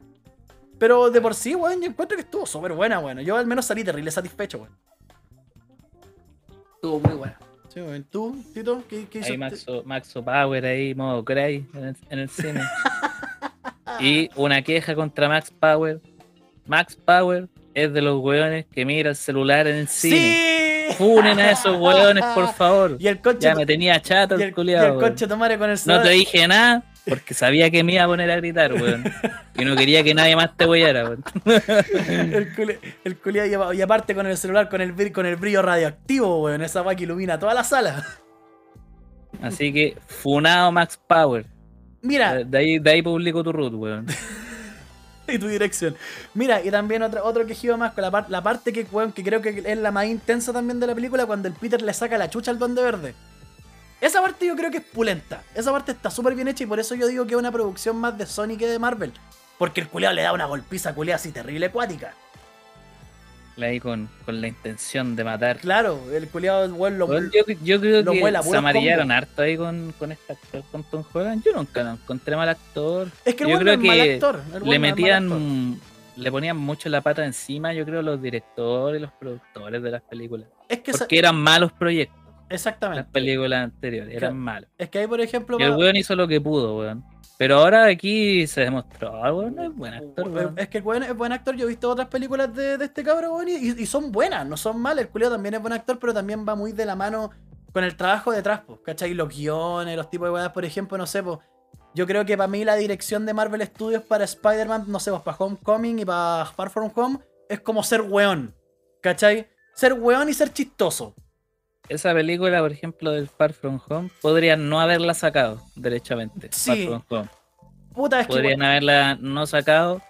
Pero de por sí, weón, yo encuentro que estuvo súper buena, weón. Yo al menos salí terrible satisfecho, weón. Estuvo muy bueno. Sí, weón. ¿Tú, Tito? ¿Qué, qué Ahí hiciste? Maxo, Maxo Power ahí, modo Cray en el, en el cine. (laughs) y una queja contra Max Power. Max Power es de los weones que mira el celular en el cine. ¡Sí! Funen a esos weones, por favor. (laughs) Y el coche, Ya me tenía chato el el, y culiado. el coche tomare con el No celular. te dije nada porque sabía que me iba a poner a gritar, weón. Y no quería que nadie más te weyara, weón. (laughs) El, culi- el lleva- y aparte con el celular con el, con el brillo radioactivo, weón. Esa weá que ilumina toda la sala. Así que, funado Max Power. Mira, De ahí, de ahí publico tu root, weón. (laughs) y tu dirección. Mira, y también otro, otro quejido más con la, par- la parte que, weón, que creo que es la más intensa también de la película cuando el Peter le saca la chucha al Duende Verde. Esa parte yo creo que es pulenta. Esa parte está súper bien hecha y por eso yo digo que es una producción más de Sony que de Marvel. Porque el culiao le da una golpiza culiao así terrible acuática. Ahí con, con la intención de matar. Claro, el culiao weón, lo, Weón, yo, yo creo lo que se amarillaron combos. harto ahí con, con este actor, con Tom Holland. Yo nunca lo encontré mal actor. Es que el yo creo es mal que actor. el Le mal metían, le ponían mucho la pata encima, yo creo, los directores los productores de las películas. Es que Porque eran malos proyectos. Las exactamente. películas anteriores, eran Claro. malos. Es que ahí, por ejemplo, Y el weón hizo lo que pudo, weón. Pero ahora aquí se demostró, ah, weón, no es buen actor, weón. es que el weón es buen actor. Yo he visto otras películas de, de este cabrón, weón, y, y son buenas, no son malas. El culiao también es buen actor, pero también va muy de la mano con el trabajo detrás, pues, ¿cachai? Los guiones, los tipos de weas, por ejemplo, no sé, pues. Yo creo que para mí la dirección de Marvel Studios para Spider-Man, no sé, pues para Homecoming y para Far From Home, es como ser weón, ¿cachai? Ser weón y ser chistoso. Esa película, por ejemplo, del Far From Home, podrían no haberla sacado derechamente. Sí. Far From Home. Puta, es que. Podrían haberla no sacado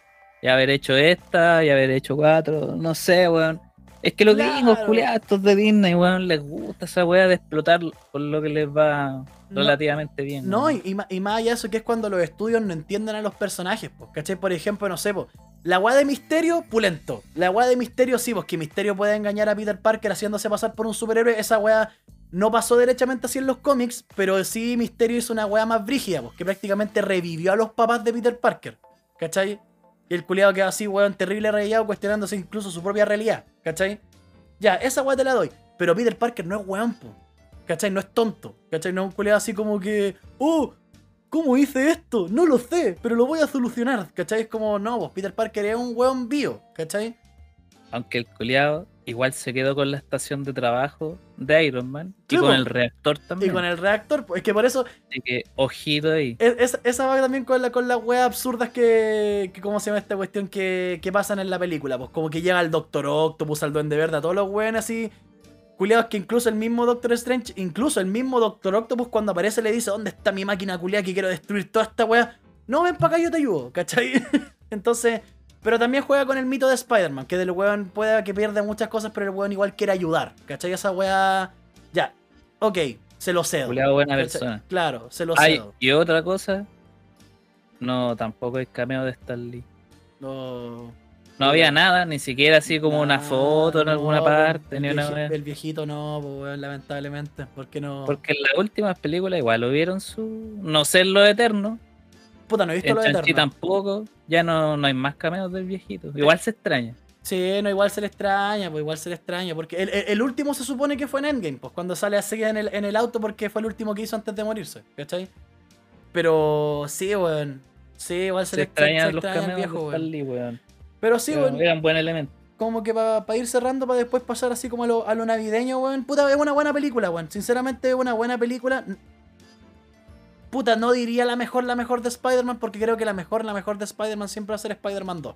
y haber hecho esta y haber hecho cuatro, no sé, weón. Es que los Claro. gringos culiados estos de Disney, weón, les gusta esa weá de explotar por lo que les va No. relativamente bien. No, y, y más allá de eso, que es cuando los estudios no entienden a los personajes, pues, ¿cachai? Por ejemplo, no sé, pues, la weá de Misterio, pulento. La weá de Misterio, sí, pues que Misterio puede engañar a Peter Parker haciéndose pasar por un superhéroe. Esa weá no pasó derechamente así en los cómics, pero sí Misterio hizo una weá más brígida, pues, que prácticamente revivió a los papás de Peter Parker, ¿cachai? Y el culiado quedó así, weón, terrible rayado, cuestionándose incluso su propia realidad, ¿cachai? Ya, esa weá te la doy. Pero Peter Parker no es weón, po. ¿Cachai? No es tonto. ¿Cachai? No es un culiado así como que. ¡Oh! ¿Cómo hice esto? No lo sé, pero lo voy a solucionar. ¿Cachai? Es como, no, pues Peter Parker es un weón bio. ¿Cachai? Aunque el culiado igual se quedó con la estación de trabajo de Iron Man y con po. el reactor Y también. con el reactor, pues es que por eso. Así que ojito ahí. es- esa va también con, la, con las weas absurdas que, que. ¿Cómo se llama esta cuestión que, que pasan en la película? Pues como que llega el Doctor Octopus, al Duende Verde, a todos los weones así. Culiados que incluso el mismo Doctor Strange, incluso el mismo Doctor Octopus cuando aparece le dice, ¿dónde está mi máquina culiada que quiero destruir toda esta wea? No, ven para acá, yo te ayudo, ¿cachai? (laughs) Entonces, pero también juega con el mito de Spider-Man, que del weón pueda que pierda muchas cosas, pero el weón igual quiere ayudar, ¿cachai? Esa wea, ya, ok, se lo cedo. Culiado buena ¿cachai? persona. Claro, se lo Ay, cedo. y otra cosa, no, tampoco es cameo de Stan Lee. No. No había nada, ni siquiera así como una foto en alguna po, parte, el ni una. El viejito no, pues, lamentablemente. ¿Por qué no? Porque en las últimas películas igual hubieron su. No sé en lo eterno. Puta, no he visto En lo Chanchi Eterno. tampoco. Ya no, no hay más cameos del viejito. Igual se extraña. Sí, no, igual se le extraña, pues igual se le extraña. Porque el, el- el último se supone que fue en Endgame, pues cuando sale así en el, en el auto porque fue el último que hizo antes de morirse, ¿cachai? Pero sí, weón. Sí, igual se, Se le extraña, los extraña el cameos viejo. Lee, weón. Pero sí, Pero weón. Eran buen elemento. como que para ir cerrando, para después pasar así como a lo, a lo navideño, weón. Puta, es una buena película, weón. Sinceramente es una buena película. Puta, no diría la mejor, la mejor de Spider-Man, porque creo que la mejor, la mejor de Spider-Man siempre va a ser Spider-Man 2.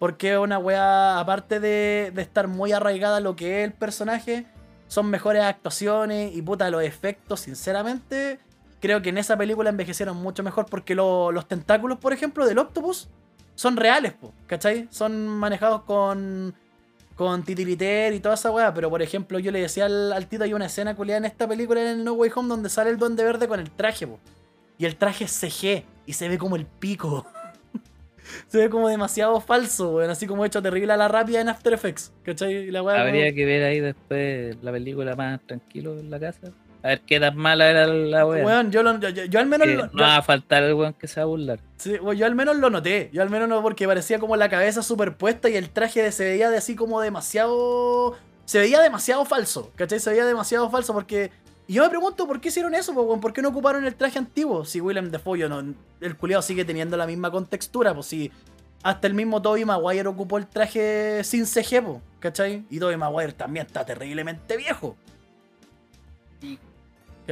Porque es una weá, aparte de, de estar muy arraigada a lo que es el personaje, son mejores actuaciones y puta, los efectos, sinceramente, creo que en esa película envejecieron mucho mejor porque lo- los tentáculos, por ejemplo, del Octopus son reales, po, ¿cachai? Son manejados con, con titiriter y toda esa weá. Pero por ejemplo, yo le decía al, al Tito, hay una escena culiada en esta película en el No Way Home donde sale el duende verde con el traje, po. Y el traje es CG y se ve como el pico. (laughs) se ve como demasiado falso, weón. Así como hecho terrible a la rápida en After Effects, ¿cachai? Y la weá como- Habría que ver ahí después la película más tranquilo en la casa. A ver qué tan mala era la wea. Weón, yo, lo- yo- yo- yo al menos lo- no yo- va a faltar el weón que se va a burlar. Sí, bueno, yo al menos lo noté. Yo al menos no, porque parecía como la cabeza superpuesta y el traje de- se veía de así como demasiado. Se veía demasiado falso, ¿cachai? Se veía demasiado falso porque. Y yo me pregunto por qué hicieron eso, weón? ¿por qué no ocuparon el traje antiguo? Si Willem Dafoe, yo no, el culiado sigue teniendo la misma contextura, pues si hasta el mismo Tobey Maguire ocupó el traje sin CG, po, ¿cachai? Y Tobey Maguire también está terriblemente viejo.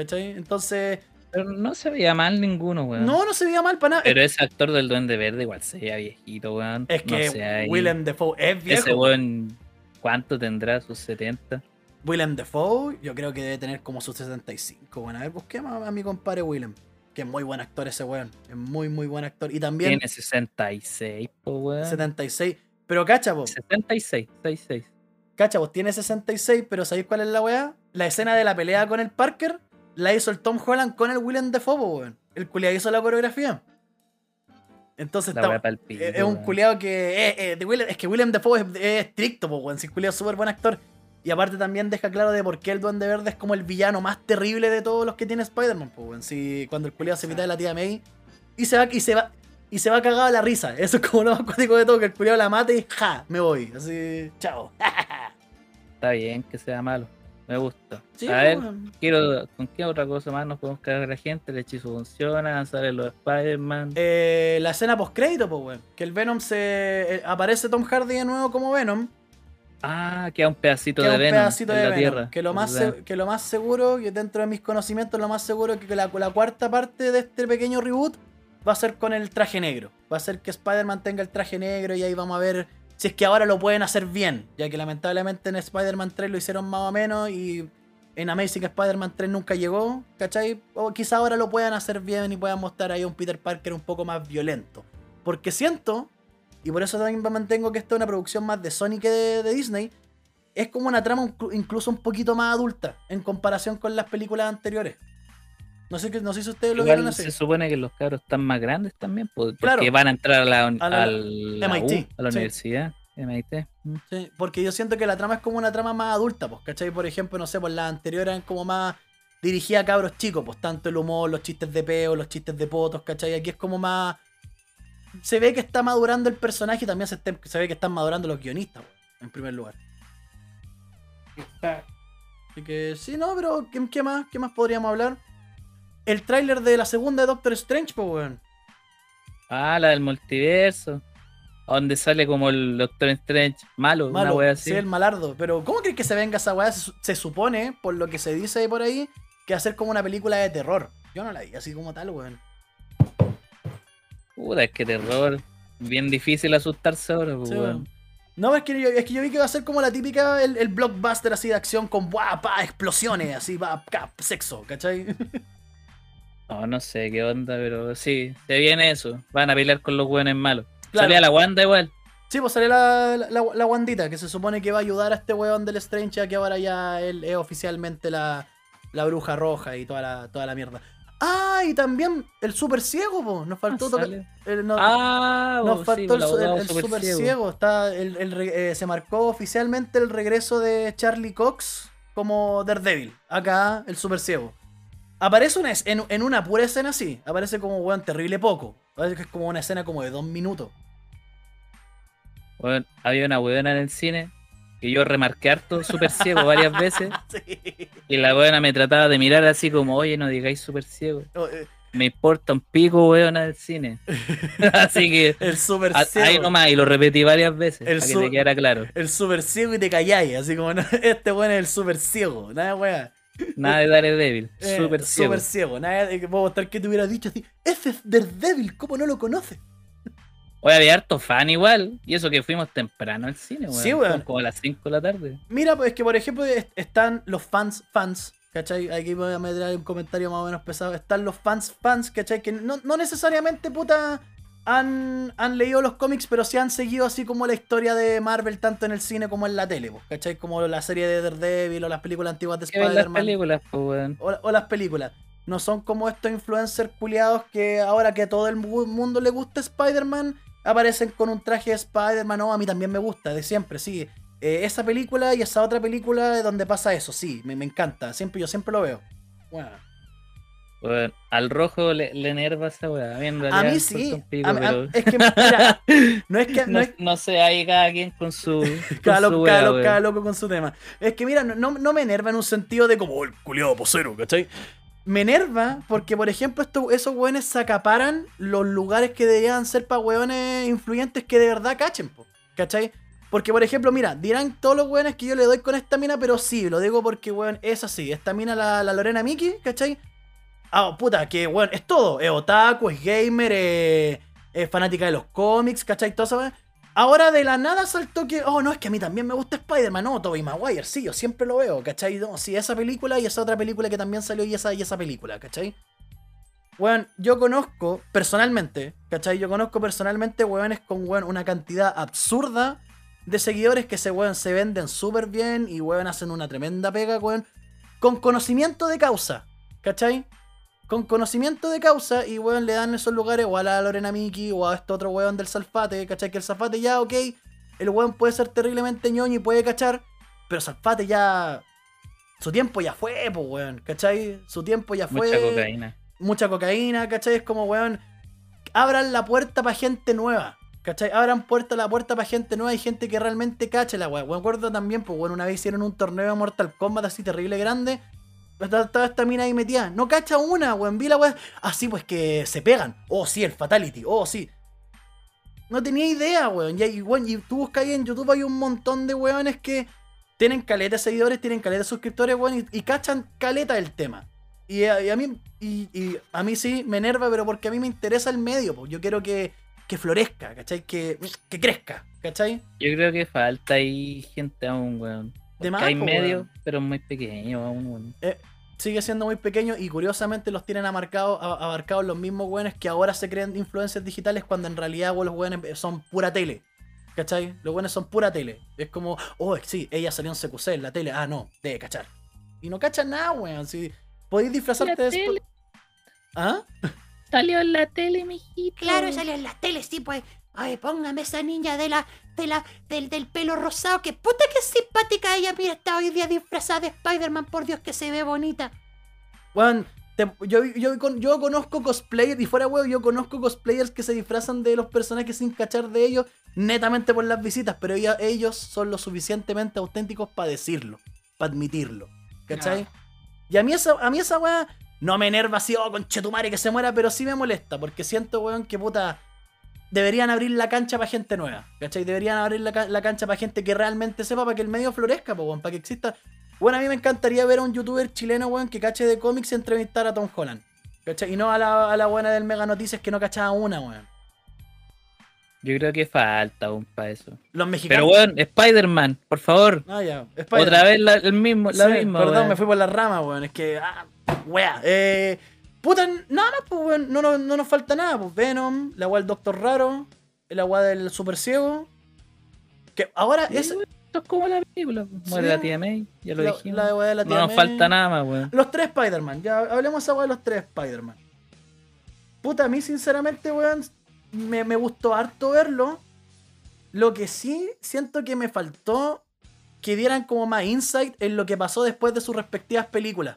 ¿Cachai? Entonces, Pero no se veía mal ninguno, weón. no, no se veía mal para nada. Pero ese actor del Duende Verde igual se veía viejito, weón. Es No que sé, ahí- Willem Dafoe es viejo. Ese weón, ¿cuánto tendrá? ¿Sus 70? Willem Dafoe, yo creo que debe tener como sus 65. Bueno, a ver, busquemos a mi compadre Willem. Que es muy buen actor ese weón. Es muy, muy buen actor. Y también Tiene 66, po, weón. 76. Pero cacha, po, 76, 66. cacha, po, tiene 66, pero ¿sabéis cuál es la weá? La escena de la pelea con el Parker la hizo el Tom Holland con el Willem Dafoe, po, weón. El culiado hizo la coreografía. Entonces está- pico, es es un culiado que. eh, eh, de es que Willem Dafoe es, es estricto, po, weón. Si el culiado es súper buen actor. Y aparte también deja claro de por qué el Duende Verde es como el villano más terrible de todos los que tiene Spider-Man, po, weón. Si cuando el culiado se mete de la tía May y se va, y se va, y se va cagado a la risa. Eso es como lo más cuático de todo, que el culiado la mate y ja, me voy. Así, chao. (laughs) Está bien que sea malo. Me gusta. Sí, a ver, weón. quiero, ¿con qué otra cosa más nos podemos cargar a la gente? El hechizo funciona, sale los Spider-Man. Eh, la escena post crédito, pues, weón. Que el Venom se. eh, aparece Tom Hardy de nuevo como Venom. ah, queda un pedacito Queda de un Venom pedacito en de la Venom, Tierra. Que lo, más se- que lo más seguro, que dentro de mis conocimientos, lo más seguro es que la, la cuarta parte de este pequeño reboot va a ser con el traje negro. Va a ser que Spider-Man tenga el traje negro y ahí vamos a ver si es que ahora lo pueden hacer bien. Ya que lamentablemente en Spider-Man 3 lo hicieron más o menos y en Amazing Spider-Man 3 nunca llegó, ¿cachai? O quizá ahora lo puedan hacer bien y puedan mostrar ahí a un Peter Parker un poco más violento. Porque siento, y por eso también me mantengo que esto es una producción más de Sony que de, Disney, es como una trama inclu- incluso un poquito más adulta en comparación con las películas anteriores. No sé, qué- no sé si ustedes lo Igual vieron así. se supone que los cabros están más grandes también, po, porque Claro. van a entrar a la, A la- al- la MIT, U, a la sí. universidad. MIT. mm. Sí, porque yo siento que la trama es como una trama más adulta, pues, ¿cachai? Por ejemplo, no sé, pues las anteriores eran como más dirigida a cabros chicos, pues tanto el humor, los chistes de peo, los chistes de potos, ¿cachai? Aquí es como más... Se ve que está madurando el personaje y también se, está- se ve que están madurando los guionistas, pues, en primer lugar. Así que sí, no, pero ¿qué, qué más? ¿Qué más podríamos hablar? El tráiler de la segunda de Doctor Strange, pues, weón. Ah, la del multiverso. Donde sale como el Doctor Strange malo, una Malo, wea así. sí, el malardo. Pero, ¿cómo crees que se venga esa weá? Se, su- se supone, por lo que se dice por ahí, que va a ser como una película de terror. Yo no la vi así como tal, weón. Puta, es que terror. Bien difícil asustarse ahora, pues, Sí, weón. weón. No, es que, yo, es que yo vi que va a ser como la típica, el, el blockbuster así de acción con ¡buah! pa, explosiones, así, va, ca, sexo, ¿cachai? (laughs) No, no sé qué onda, pero sí, se viene eso. Van a pelear con los weones malos. Claro. Salía la Wanda igual. Sí, pues sale la, la, la Wandita, que se supone que va a ayudar a este weón del Strange, ya que ahora ya él es oficialmente la, la bruja roja y toda la, toda la mierda. Ah, y también el super ciego, po. Nos faltó Ah, tocar. el- no- Ah, nos faltó el, el el- super super ciego. ciego. Está, eh, se marcó oficialmente el regreso de Charlie Cox como Daredevil. Acá, el super ciego. Aparece una, en, en una pura escena así. Aparece como, weón, terrible poco. Parece que es como una escena como de dos minutos. Bueno, había una weona en el cine que yo remarqué harto super ciego varias veces (laughs) Sí. y la weona me trataba de mirar así como, oye, no digáis super ciego. Oh, eh, Me importa un pico, weona, del cine. (laughs) así que El super a- ciego. ahí nomás, y lo repetí varias veces, El para que te quedara claro. El super ciego y te calláis. Así como, (laughs) no, este weón es el super ciego. Nada, weón. Nada de Daredevil, Eh, super ciego. Super ciego. Nada de que puedo estar que te hubiera dicho así. Ese es Daredevil, ¿cómo no lo conoces? Oye, había harto fan igual, y eso que fuimos temprano al cine, weón. Sí, weón. Como a las 5 de la tarde. Mira, pues que por ejemplo est- están los fans, fans, ¿cachai? Aquí voy a meter un comentario más o menos pesado. Están los fans, fans, ¿cachai? Que no, no necesariamente, puta, han, han leído los cómics, pero sí han seguido así como la historia de Marvel, tanto en el cine como en la tele, pues, ¿cachai? Como la serie de Daredevil o las películas antiguas de ¿Qué ven las Spider-Man. películas, pues, o, o las películas. No son como estos influencers culiados que ahora que a todo el mu- mundo le gusta Spider-Man, aparecen con un traje de Spider-Man. No, a mí también me gusta, de siempre, sí. Eh, esa película y esa otra película donde pasa eso, sí, me, me encanta. Siempre, yo siempre lo veo. Bueno, Al rojo le, le enerva esa weá. A mí, en a realidad mí sí. pico, a mí- a- pero es que, mira, no es que. (laughs) No no, es, no sé, ahí cada quien con su. (laughs) con cada, su loco, cada cada loco con su tema. Es que mira, no, no, me enerva en un sentido de como "Oh, el culiado posero, ¿cachai? Me enerva porque, por ejemplo, esto, esos weones se acaparan los lugares que deberían ser para weones influyentes que de verdad cachen, po, ¿cachai? Porque, por ejemplo, mira, dirán todos los weones que yo le doy con esta mina, pero sí, lo digo porque, weón, es así. Esta mina, la, la Lorena Miki, ¿cachai? Ah, puta, que, weón, es todo. Es otaku, es gamer, es, es fanática de los cómics, ¿cachai? Todo eso. Ahora de la nada saltó que, oh, no, es que a mí también me gusta Spider-Man, no, Tobey Maguire, sí, yo siempre lo veo, ¿cachai? No, sí, esa película y esa otra película que también salió y esa y esa película, ¿cachai? Weón, yo conozco personalmente, ¿cachai? Yo conozco personalmente weones con, weón, una cantidad absurda de seguidores que se, weón, se venden súper bien y, weón, hacen una tremenda pega, weón, con conocimiento de causa, ¿cachai? Con conocimiento de causa y, weón, le dan esos lugares o a la Lorena Miki o a este otro weón del Salfate, ¿cachai? Que el Salfate ya, ok, el weón puede ser terriblemente ñoño y puede cachar, pero Salfate ya... Su tiempo ya fue, pues, weón, ¿cachai? Su tiempo ya fue Mucha cocaína. mucha cocaína, ¿cachai? Es como, weón, abran la puerta para gente nueva, ¿cachai? Abran puerta, la puerta para gente nueva y gente que realmente cache la weón. Me acuerdo también, pues, bueno, una vez hicieron un torneo de Mortal Kombat así terrible grande. Estaba esta mina ahí metida. No cacha una, weón. Vi la weón. Así pues que se pegan. Oh, sí, el Fatality. Oh, sí. No tenía idea, weón. Y, y, weón, y tú buscas ahí en YouTube, hay un montón de weones que tienen caleta de seguidores, tienen caleta de suscriptores, weón, y, y cachan caleta del tema. Y a, y a mí y a mí sí me enerva, pero porque a mí me interesa el medio, pues. Yo quiero que, que florezca, ¿cachai? Que, que crezca, ¿cachai? Yo creo que falta ahí gente aún, weón. De más, hay po, medio, weón. pero muy pequeño aún, weón. Sigue siendo muy pequeño y curiosamente los tienen abarcados los mismos weones que ahora se creen influencers digitales cuando en realidad weón, los weones son pura tele. ¿Cachai? Los weones son pura tele. Es como, oh, sí, ella salió en CQC en la tele. Ah, no, debe cachar. Y no cachan nada, weón. Si podéis disfrazarte La de... Tele. ¿Ah? Salió en la tele, mijito. Claro, sale en las teles, sí, pues. Ay, póngame esa niña de la, de la, del, del pelo rosado, que puta que simpática ella, mira, está hoy día disfrazada de Spider-Man, por Dios que se ve bonita. Weón, te- yo, yo, con- yo conozco cosplayers, y fuera weón, yo conozco cosplayers que se disfrazan de los personajes sin cachar de ellos, netamente por las visitas, pero ella- ellos son lo suficientemente auténticos para decirlo, para admitirlo. ¿Cachai? Y a mí esa, a mí esa weá no me enerva así, oh, conchetumare que se muera, pero sí me molesta, porque siento, weón, que puta. Deberían abrir la cancha para gente nueva, ¿cachai? Deberían abrir la, la cancha para gente que realmente sepa, para que el medio florezca, weón, para que exista. Bueno, a mí me encantaría ver a un youtuber chileno, weón, que cache de cómics y entrevistar a Tom Holland. ¿Cachai? Y no a la, a la buena del Mega Noticias que no cachaba una, weón. Yo creo que falta aún para eso. Los mexicanos. Pero, weón, Spider-Man, por favor. Ah, ya. Spider-Man. Otra vez la, el mismo, la Sí, misma. Perdón, weón. me fui por la rama, weón. Es que. Ah, wea. Eh. Puta, nada más, pues, weón. No, no, no nos falta nada, pues. Venom, la weá del Doctor Raro, la weá del Super Ciego. Que ahora, Sí, weón. Esto es como la película. pues. Muere Sí. la tía May, ya lo La, dijimos. la weá de la no nos May. falta nada más, weón. Los tres Spider-Man, ya hablemos esa de los tres Spider-Man. Puta, a mí sinceramente, weón, me, me gustó harto verlo. Lo que sí siento que me faltó que dieran como más insight en lo que pasó después de sus respectivas películas.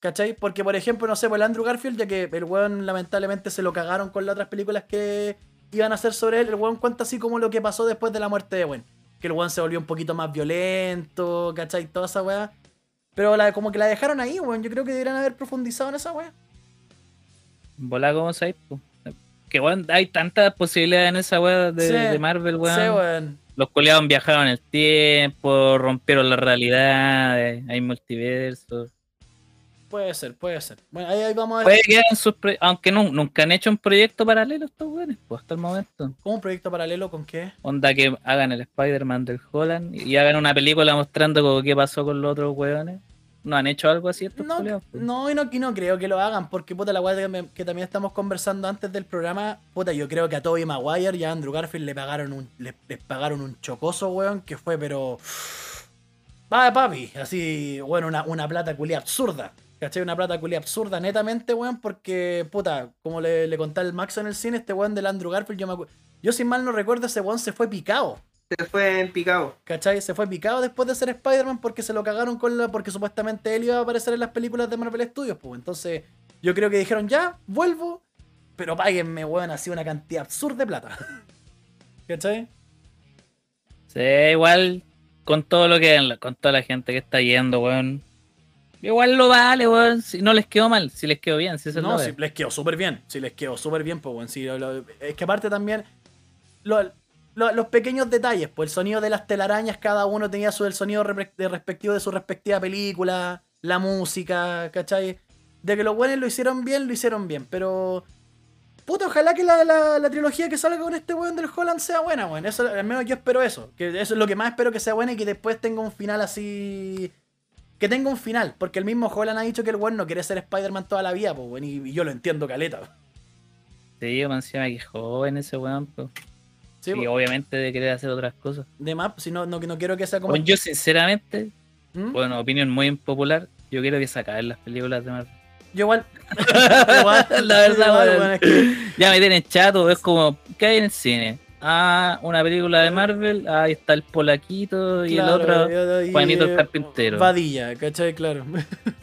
¿Cachai? Porque, por ejemplo, no sé, por el Andrew Garfield, ya que el weón lamentablemente se lo cagaron con las otras películas que iban a hacer sobre él, el weón cuenta así como lo que pasó después de la muerte de Gwen. Que el weón se volvió un poquito más violento, ¿cachai? Toda esa weá. Pero la, como que la dejaron ahí, weón. Yo creo que deberían haber profundizado en esa weá. Volá como pues. Que weón, hay tantas posibilidades en esa weá de, Sí, de Marvel, weón. Sí, weón. Los coleados viajaron en el tiempo, rompieron la realidad, hay multiverso. Puede ser, puede ser. Bueno, ahí, ahí vamos a ver. Puede que hagan sus pro- aunque nu- nunca han hecho un proyecto paralelo estos weones, pues hasta el momento. ¿Cómo un proyecto paralelo con qué? Onda que hagan el Spider-Man del Holland y hagan una película mostrando como qué pasó con los otros weones. ¿No han hecho algo así estos No, pues? no, y no, y no creo que lo hagan, porque puta la weá que, también estamos conversando antes del programa, puta, yo creo que a Tobey Maguire y a Andrew Garfield le pagaron un, le- les pagaron un chocoso, weón, que fue, pero. (sighs) Va, papi, así, bueno, una, una plata culia absurda. ¿Cachai? Una plata culia absurda, netamente, weón, porque, puta, como le, le conté al Max en el cine, este weón del Andrew Garfield, yo me Yo, sin mal no recuerdo, ese weón se fue picado. Se fue en picado. ¿Cachai? Se fue picado después de ser Spider-Man porque se lo cagaron con la. porque supuestamente él iba a aparecer en las películas de Marvel Studios, pues. Entonces, yo creo que dijeron, ya, vuelvo, pero páguenme, weón, así una cantidad absurda de plata. (laughs) ¿Cachai? Sí, igual con todo lo que con toda la gente que está yendo, weón. Igual lo vale, weón. Si no les quedó mal, si les quedó bien, si eso es No, si les quedó súper bien. Si les quedó súper bien, pues, weón. sí, lo- lo- es que aparte también. lo- lo- los pequeños detalles, pues el sonido de las telarañas, cada uno tenía su, el sonido de respectivo de su respectiva película, la música, ¿cachai? De que los buenos lo hicieron bien, lo hicieron bien, pero. Puta, ojalá que la, la- la trilogía que salga con este weón del Holland sea buena, weón. Eso, al menos yo espero eso. Que eso es lo que más espero que sea buena y que después tenga un final así. Que tenga un final. Porque el mismo Holland ha dicho que el weón no quiere ser Spider-Man toda la vida, pues, weón. Y, y yo lo entiendo, caleta. Sí, yo me encima que joven ese weón, pues. Sí, y pues, obviamente de querer hacer otras cosas. de más, si no, no, no quiero que sea como. Bueno, yo sinceramente, ¿Mm? bueno, opinión muy impopular, yo quiero que se acaben las películas de Marvel. Yo igual. (laughs) igual, La verdad, igual, es que- Ya me tienen chato, es como, ¿qué hay en el cine? Ah, una película de Marvel, ahí está el polaquito y claro, el otro, y- Juanito el carpintero. Vadilla, ¿cachai? Claro.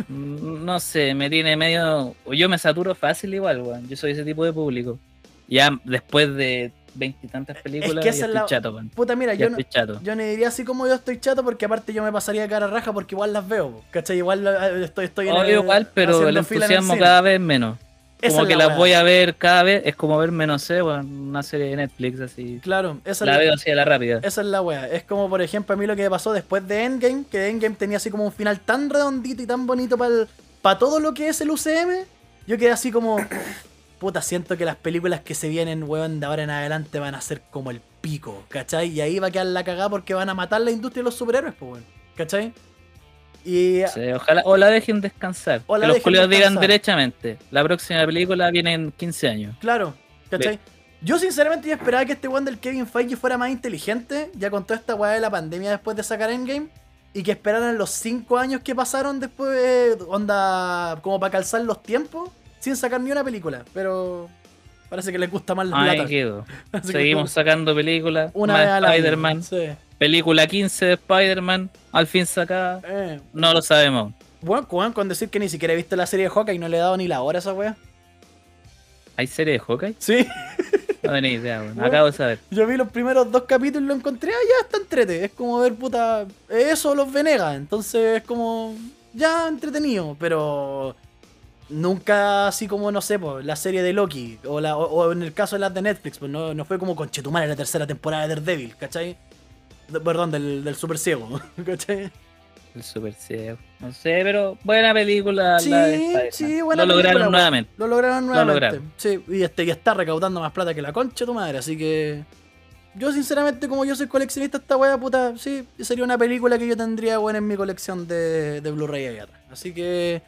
Mm, no sé, me tiene medio... Yo me saturo fácil igual, weón, yo soy ese tipo de público. Ya después de veintitantas películas, que ya es estoy la- chato, weón. Puta, mira, Ya yo no, chato. yo no diría así como yo estoy chato, porque aparte yo me pasaría cara raja porque igual las veo, ¿cachai? Igual eh, estoy, estoy en Obvio igual, pero el en el entusiasmo cada vez menos. Esa Como es que la las voy a ver cada vez, es como verme, no sé, una serie de Netflix así. Claro, esa La es la, veo así a la rápida. esa es la wea. Es como, por ejemplo, a mí lo que pasó después de Endgame, que Endgame tenía así como un final tan redondito y tan bonito para todo lo que es el UCM. Yo quedé así como, (coughs) puta, siento que las películas que se vienen, weón, de ahora en adelante van a ser como el pico, ¿cachai? Y ahí va a quedar la cagada porque van a matar la industria de los superhéroes, pues, weón, ¿cachai? Y Sí, ojalá, o la dejen descansar. O la que los culiados digan derechamente. La próxima película viene en 15 años. Claro, ¿cachai? Yo sinceramente yo esperaba que este weón del Kevin Feige fuera más inteligente, ya con toda esta weá de la pandemia después de sacar Endgame, y que esperaran los 5 años que pasaron después, eh, onda, como para calzar los tiempos, sin sacar ni una película, pero parece que les gusta más la plata. (laughs) Seguimos sacando películas. una más vez al año. Spider-Man. Sí. Película 15 de Spider-Man. Al fin sacada. Eh. No lo sabemos. Bueno, con decir que ni siquiera he visto la serie de Hawkeye y no le he dado ni la hora a esa weá. ¿Hay serie de Hawkeye? Sí, No tenía idea, weón. Bueno. Acabo de saber. yo vi los primeros dos capítulos y lo encontré, ah, ya está entrete. Es como ver, puta, eso los Venegas. Entonces es como, ya entretenido, pero nunca así como, no sé, pues, la serie de Loki. O, la, o, o en el caso de las de Netflix, pues no, no fue como Conchetumare la tercera temporada de Daredevil, ¿cachai? De- perdón, del, del Super Ciego, (laughs) ¿cachai? El Super Ciego. No sé, pero buena película. Sí, la de Spider-Man. sí, buena Lo lograron película, nuevamente. Lo lograron Lo nuevamente. lograron. Sí, y, este, y está recaudando más plata que la concha de tu madre, así que. Yo, sinceramente, como yo soy coleccionista, esta wea puta, sí, sería una película que yo tendría buena en mi colección de, de Blu-ray ahí atrás. Así que.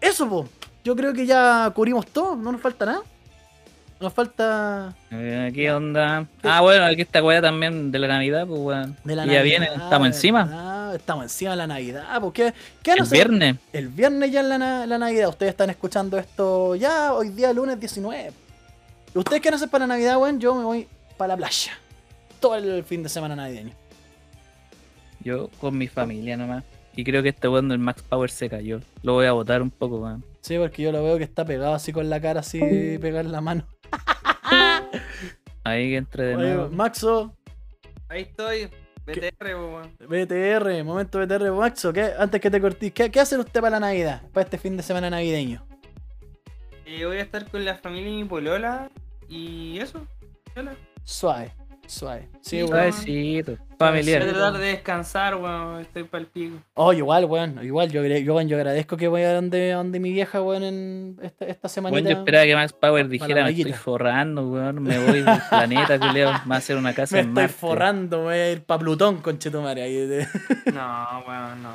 Eso, po. Yo creo que ya cubrimos todo, no nos falta nada. Nos falta Eh, ¿Qué onda? Ah, bueno, aquí esta weá también de la Navidad, pues weón. de la Y ya Navidad, viene, estamos encima. ¿verdad? Estamos encima de la Navidad. ¿Por qué? ¿Qué El hacer? viernes. El viernes ya es la, na- la Navidad. Ustedes están escuchando esto ya hoy día, lunes 19. ¿Ustedes qué van a hacer para la Navidad, weón? Yo me voy para la playa. Todo el fin de semana navideño. Yo con mi familia nomás. Y creo que este weón del Max Power se cayó. Lo voy a botar un poco, weón. Sí, porque yo lo veo que está pegado así con la cara, así (laughs) pegada en la mano. Ahí que entre de Oye, nuevo. Maxo, Ahí estoy. BTR, weón. BTR, momento BTR, Maxo, ¿qué? antes que te cortís, ¿qué, ¿qué hace usted para la Navidad? Para este fin de semana navideño. Eh, voy a estar con la familia y mi polola. Y eso. Suave, suave. Sí, weón. Suavecito. Voy a Familiar. tratar de descansar, weón. Estoy para el pico. Oh, igual, weón. Igual, yo, yo, weón, yo agradezco que voy a donde, donde mi vieja, weón, en esta, esta semanita. Bueno, yo esperaba que Max Power dijera, me estoy playita". forrando, weón. Me voy del (laughs) planeta, culeo. Me va a hacer una casa Me en estoy Marte. forrando, me voy a ir pa' Plutón, conchetumare. Ahí de- (laughs) No, weón, no.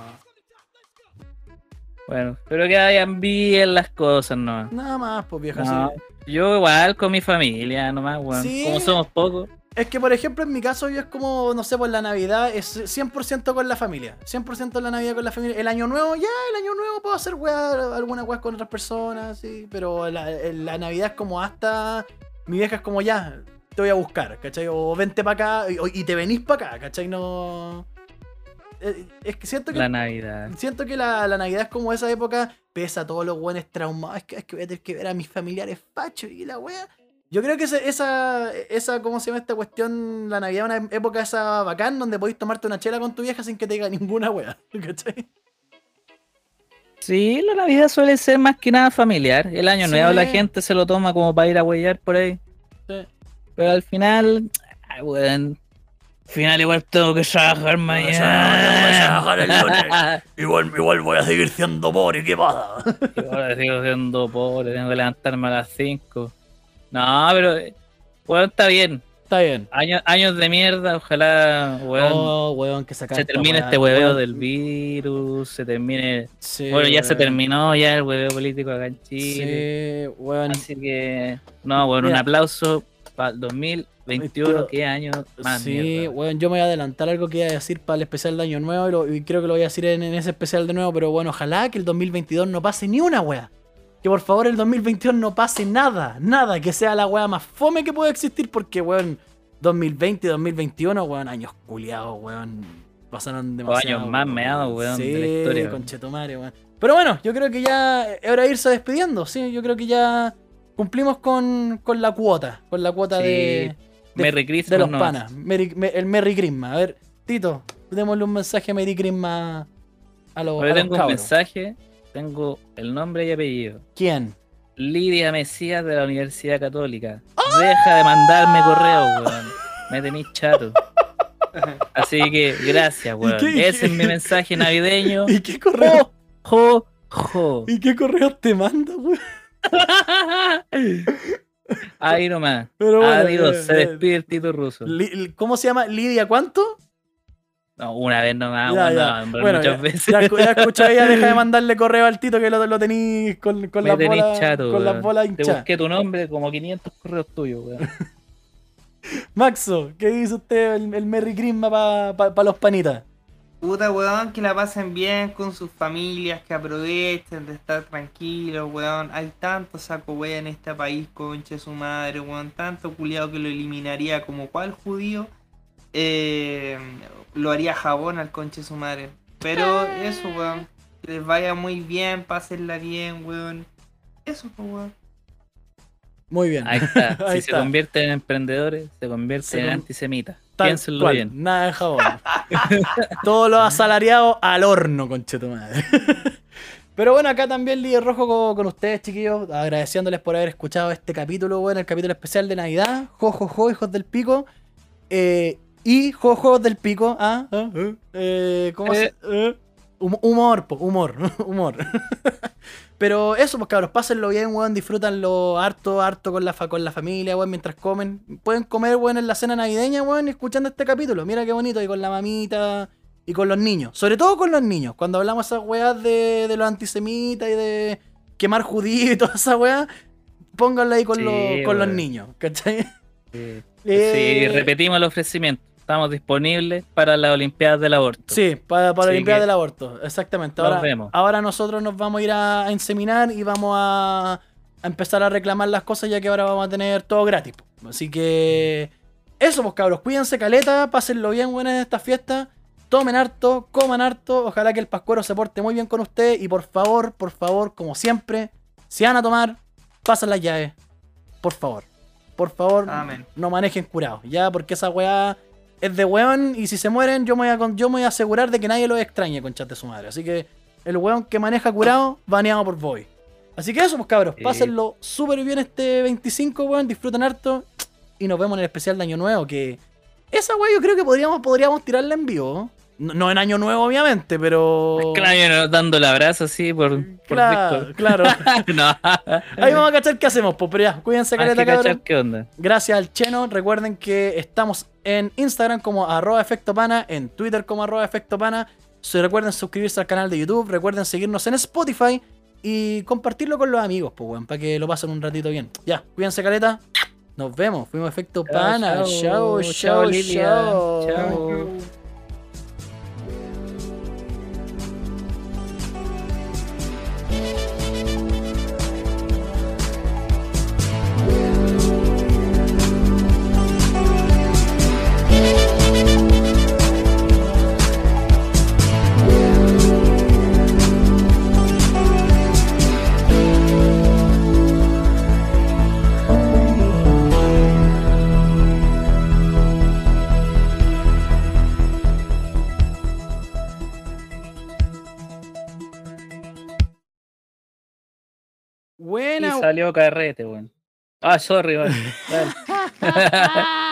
Bueno, pero que vayan bien las cosas, ¿no? Nada más, pues vieja. No, sí. Yo igual con mi familia nomás, weón. Sí. Como somos pocos. Es que, por ejemplo, en mi caso, yo es como, no sé, por la Navidad, es 100% con la familia. 100% la Navidad con la familia. El año nuevo, ya, el año nuevo puedo hacer weá, alguna weá con otras personas, sí. Pero la, la Navidad es como hasta. Mi vieja es como ya, te voy a buscar, ¿cachai? O vente para acá y, te venís para acá, ¿cachai? No. Eh, Es que siento que La Navidad. Siento que la, la Navidad es como esa época, pesa a todos los buenos traumados. Es que, es que voy a tener que ver a mis familiares fachos y la wea. Yo creo que ese- esa, esa, ¿cómo se llama esta cuestión? La Navidad es una época esa bacán donde podéis tomarte una chela con tu vieja sin que te diga ninguna wea. ¿Cachai? Sí, la Navidad suele ser más que nada familiar. El año Sí. nuevo la gente se lo toma como para ir a huellar por ahí. Sí. Pero al final, ay, weón. Al final igual tengo que trabajar mañana. Igual, igual voy a seguir siendo pobre, ¿qué pasa? Ahora sigo siendo pobre, tengo que levantarme a las 5. No, pero, eh, weón, está bien. Está bien. Años, años de mierda, ojalá, weón, oh, weón, que se termine este hueveo weón. del virus, se termine... Sí, bueno, ya se weón. terminó ya el hueveo político acá en Chile. Sí, weón. Así que, no, bueno, Mira. un aplauso para el 2021, Pero- qué año más sí, mierda. bueno, yo me voy a adelantar algo que iba a decir para el especial de Año Nuevo y, lo- y creo que lo voy a decir en, en ese especial de nuevo, pero bueno, ojalá que el 2022 no pase ni una wea. Que por favor el 2022 no pase nada, nada, que sea la wea más fome que pueda existir, porque weón, 2020 y 2021, weón, años culiados, weón, pasaron demasiado. años más meados, weón, sí, de la historia, conchetumare, weón. Pero bueno, yo creo que ya es hora de irse despidiendo, sí, yo creo que ya cumplimos con, con la cuota, con la cuota Sí, de de- Merry Christmas. de los panas. Merry- me- el Merry Christmas. A ver, Tito, démosle un mensaje Merry Christmas a los, a los tengo un cabros. mensaje, tengo el nombre y apellido. ¿Quién? Lidia Mesías de la Universidad Católica. Deja de mandarme correos, weón. Me tenéis chato. Así que gracias, weón. qué- Ese qué- es mi mensaje navideño. ¿Y qué correo? Jo, jo. ¿Y qué correo te manda, güey? Ahí nomás. Pero bueno, Adiós, eh, se despide el Tito Ruso. ¿Cómo se llama? ¿Lidia cuánto? No, una vez nomás, Ya, ya. no, hombre, Bueno, muchas ya, veces. Ya, escu- ya escuché, ya deja de (laughs) mandarle correo al Tito que lo, lo tenéis con, con las bolas chato, con las bolas Te hinchadas. busqué tu nombre como 500 correos tuyos, weón. (laughs) Maxo, ¿qué dice usted el, el Merry Christmas para los panitas? Puta, weón, que la pasen bien con sus familias, que aprovechen de estar tranquilos, weón. Hay tanto saco weón en este país, conche su madre, weón. Tanto culiado que lo eliminaría como cual judío. eh, lo haría jabón al conche su madre. Pero eso, weón. Que les vaya muy bien, pásenla bien, weón. Eso, pues, weón. Muy bien. Ahí está. (laughs) Ahí si se convierten en emprendedores, se convierten Se en con- antisemitas. Piénsenlo cual, bien. Nada de jabón. (laughs) Todos los asalariados al horno, conchetumadre. (laughs) Pero bueno, acá también Líder Rojo con, con ustedes, chiquillos, agradeciéndoles por haber escuchado este capítulo, bueno, el capítulo especial de Navidad. Jojojo, jo, jo, hijos del pico. Eh, y Jojo del pico. Ah, ah, ah, eh, ¿Cómo se.? eh, hum- humor, po, humor, (laughs) humor. Pero eso, pues cabros, pásenlo bien, weón, disfrútanlo harto, harto con la, fa- con la familia, weón, mientras comen. Pueden comer, weón, en la cena navideña, weón, escuchando este capítulo. Mira qué bonito, y con la mamita y con los niños. Sobre todo con los niños. Cuando hablamos esas weas de, de los antisemitas y de quemar judíos y toda esa wea, pónganlo ahí con, Sí, los, con los niños, ¿cachai? Sí, (laughs) Eh, Sí, repetimos el ofrecimiento. Estamos disponibles para las Olimpiadas del Aborto. Sí, para, para la Así Olimpiada que del Aborto, exactamente. nos Ahora, vemos. ahora nosotros nos vamos a ir a, a inseminar y vamos a, a empezar a reclamar las cosas ya que ahora vamos a tener todo gratis. po. Así que eso, pues cabros, cuídense caleta, pásenlo bien, buenas en estas fiestas. Tomen harto, coman harto. Ojalá que el pascuero se porte muy bien con usted. Y por favor, por favor, como siempre, si van a tomar, pasen las llaves. Por favor. Por favor, Amén. no manejen curados. Ya, porque esa weá es de weón. Y si se mueren, yo me voy a, con- yo me voy a asegurar de que nadie los extrañe, conchas de su madre. Así que el weón que maneja curado, baneado por Boy. Así que eso, pues cabros. Pásenlo súper bien este 25, weón. Disfruten harto. Y nos vemos en el especial de Año Nuevo. Que esa weá yo creo que podríamos, podríamos tirarla en vivo. No, no en Año Nuevo, obviamente, pero. Claro, dando el abrazo así por, Claro, Víctor. claro. (laughs) no. Ahí vamos a cachar qué hacemos, pues, pero ya, cuídense, caleta, cabrón. cachar qué onda. Gracias al Cheno. Recuerden que estamos en Instagram como arroba efecto pana, en Twitter como arroba efecto pana. Recuerden suscribirse al canal de YouTube, recuerden seguirnos en Spotify y compartirlo con los amigos, pues, weón, para que lo pasen un ratito bien. Ya, cuídense, caleta. Nos vemos. Fuimos efecto pana. Chao, chao, chao. Chao. Buena. Y salió carrete, weón. Ah, sorry, weón. Dale. (laughs) (laughs)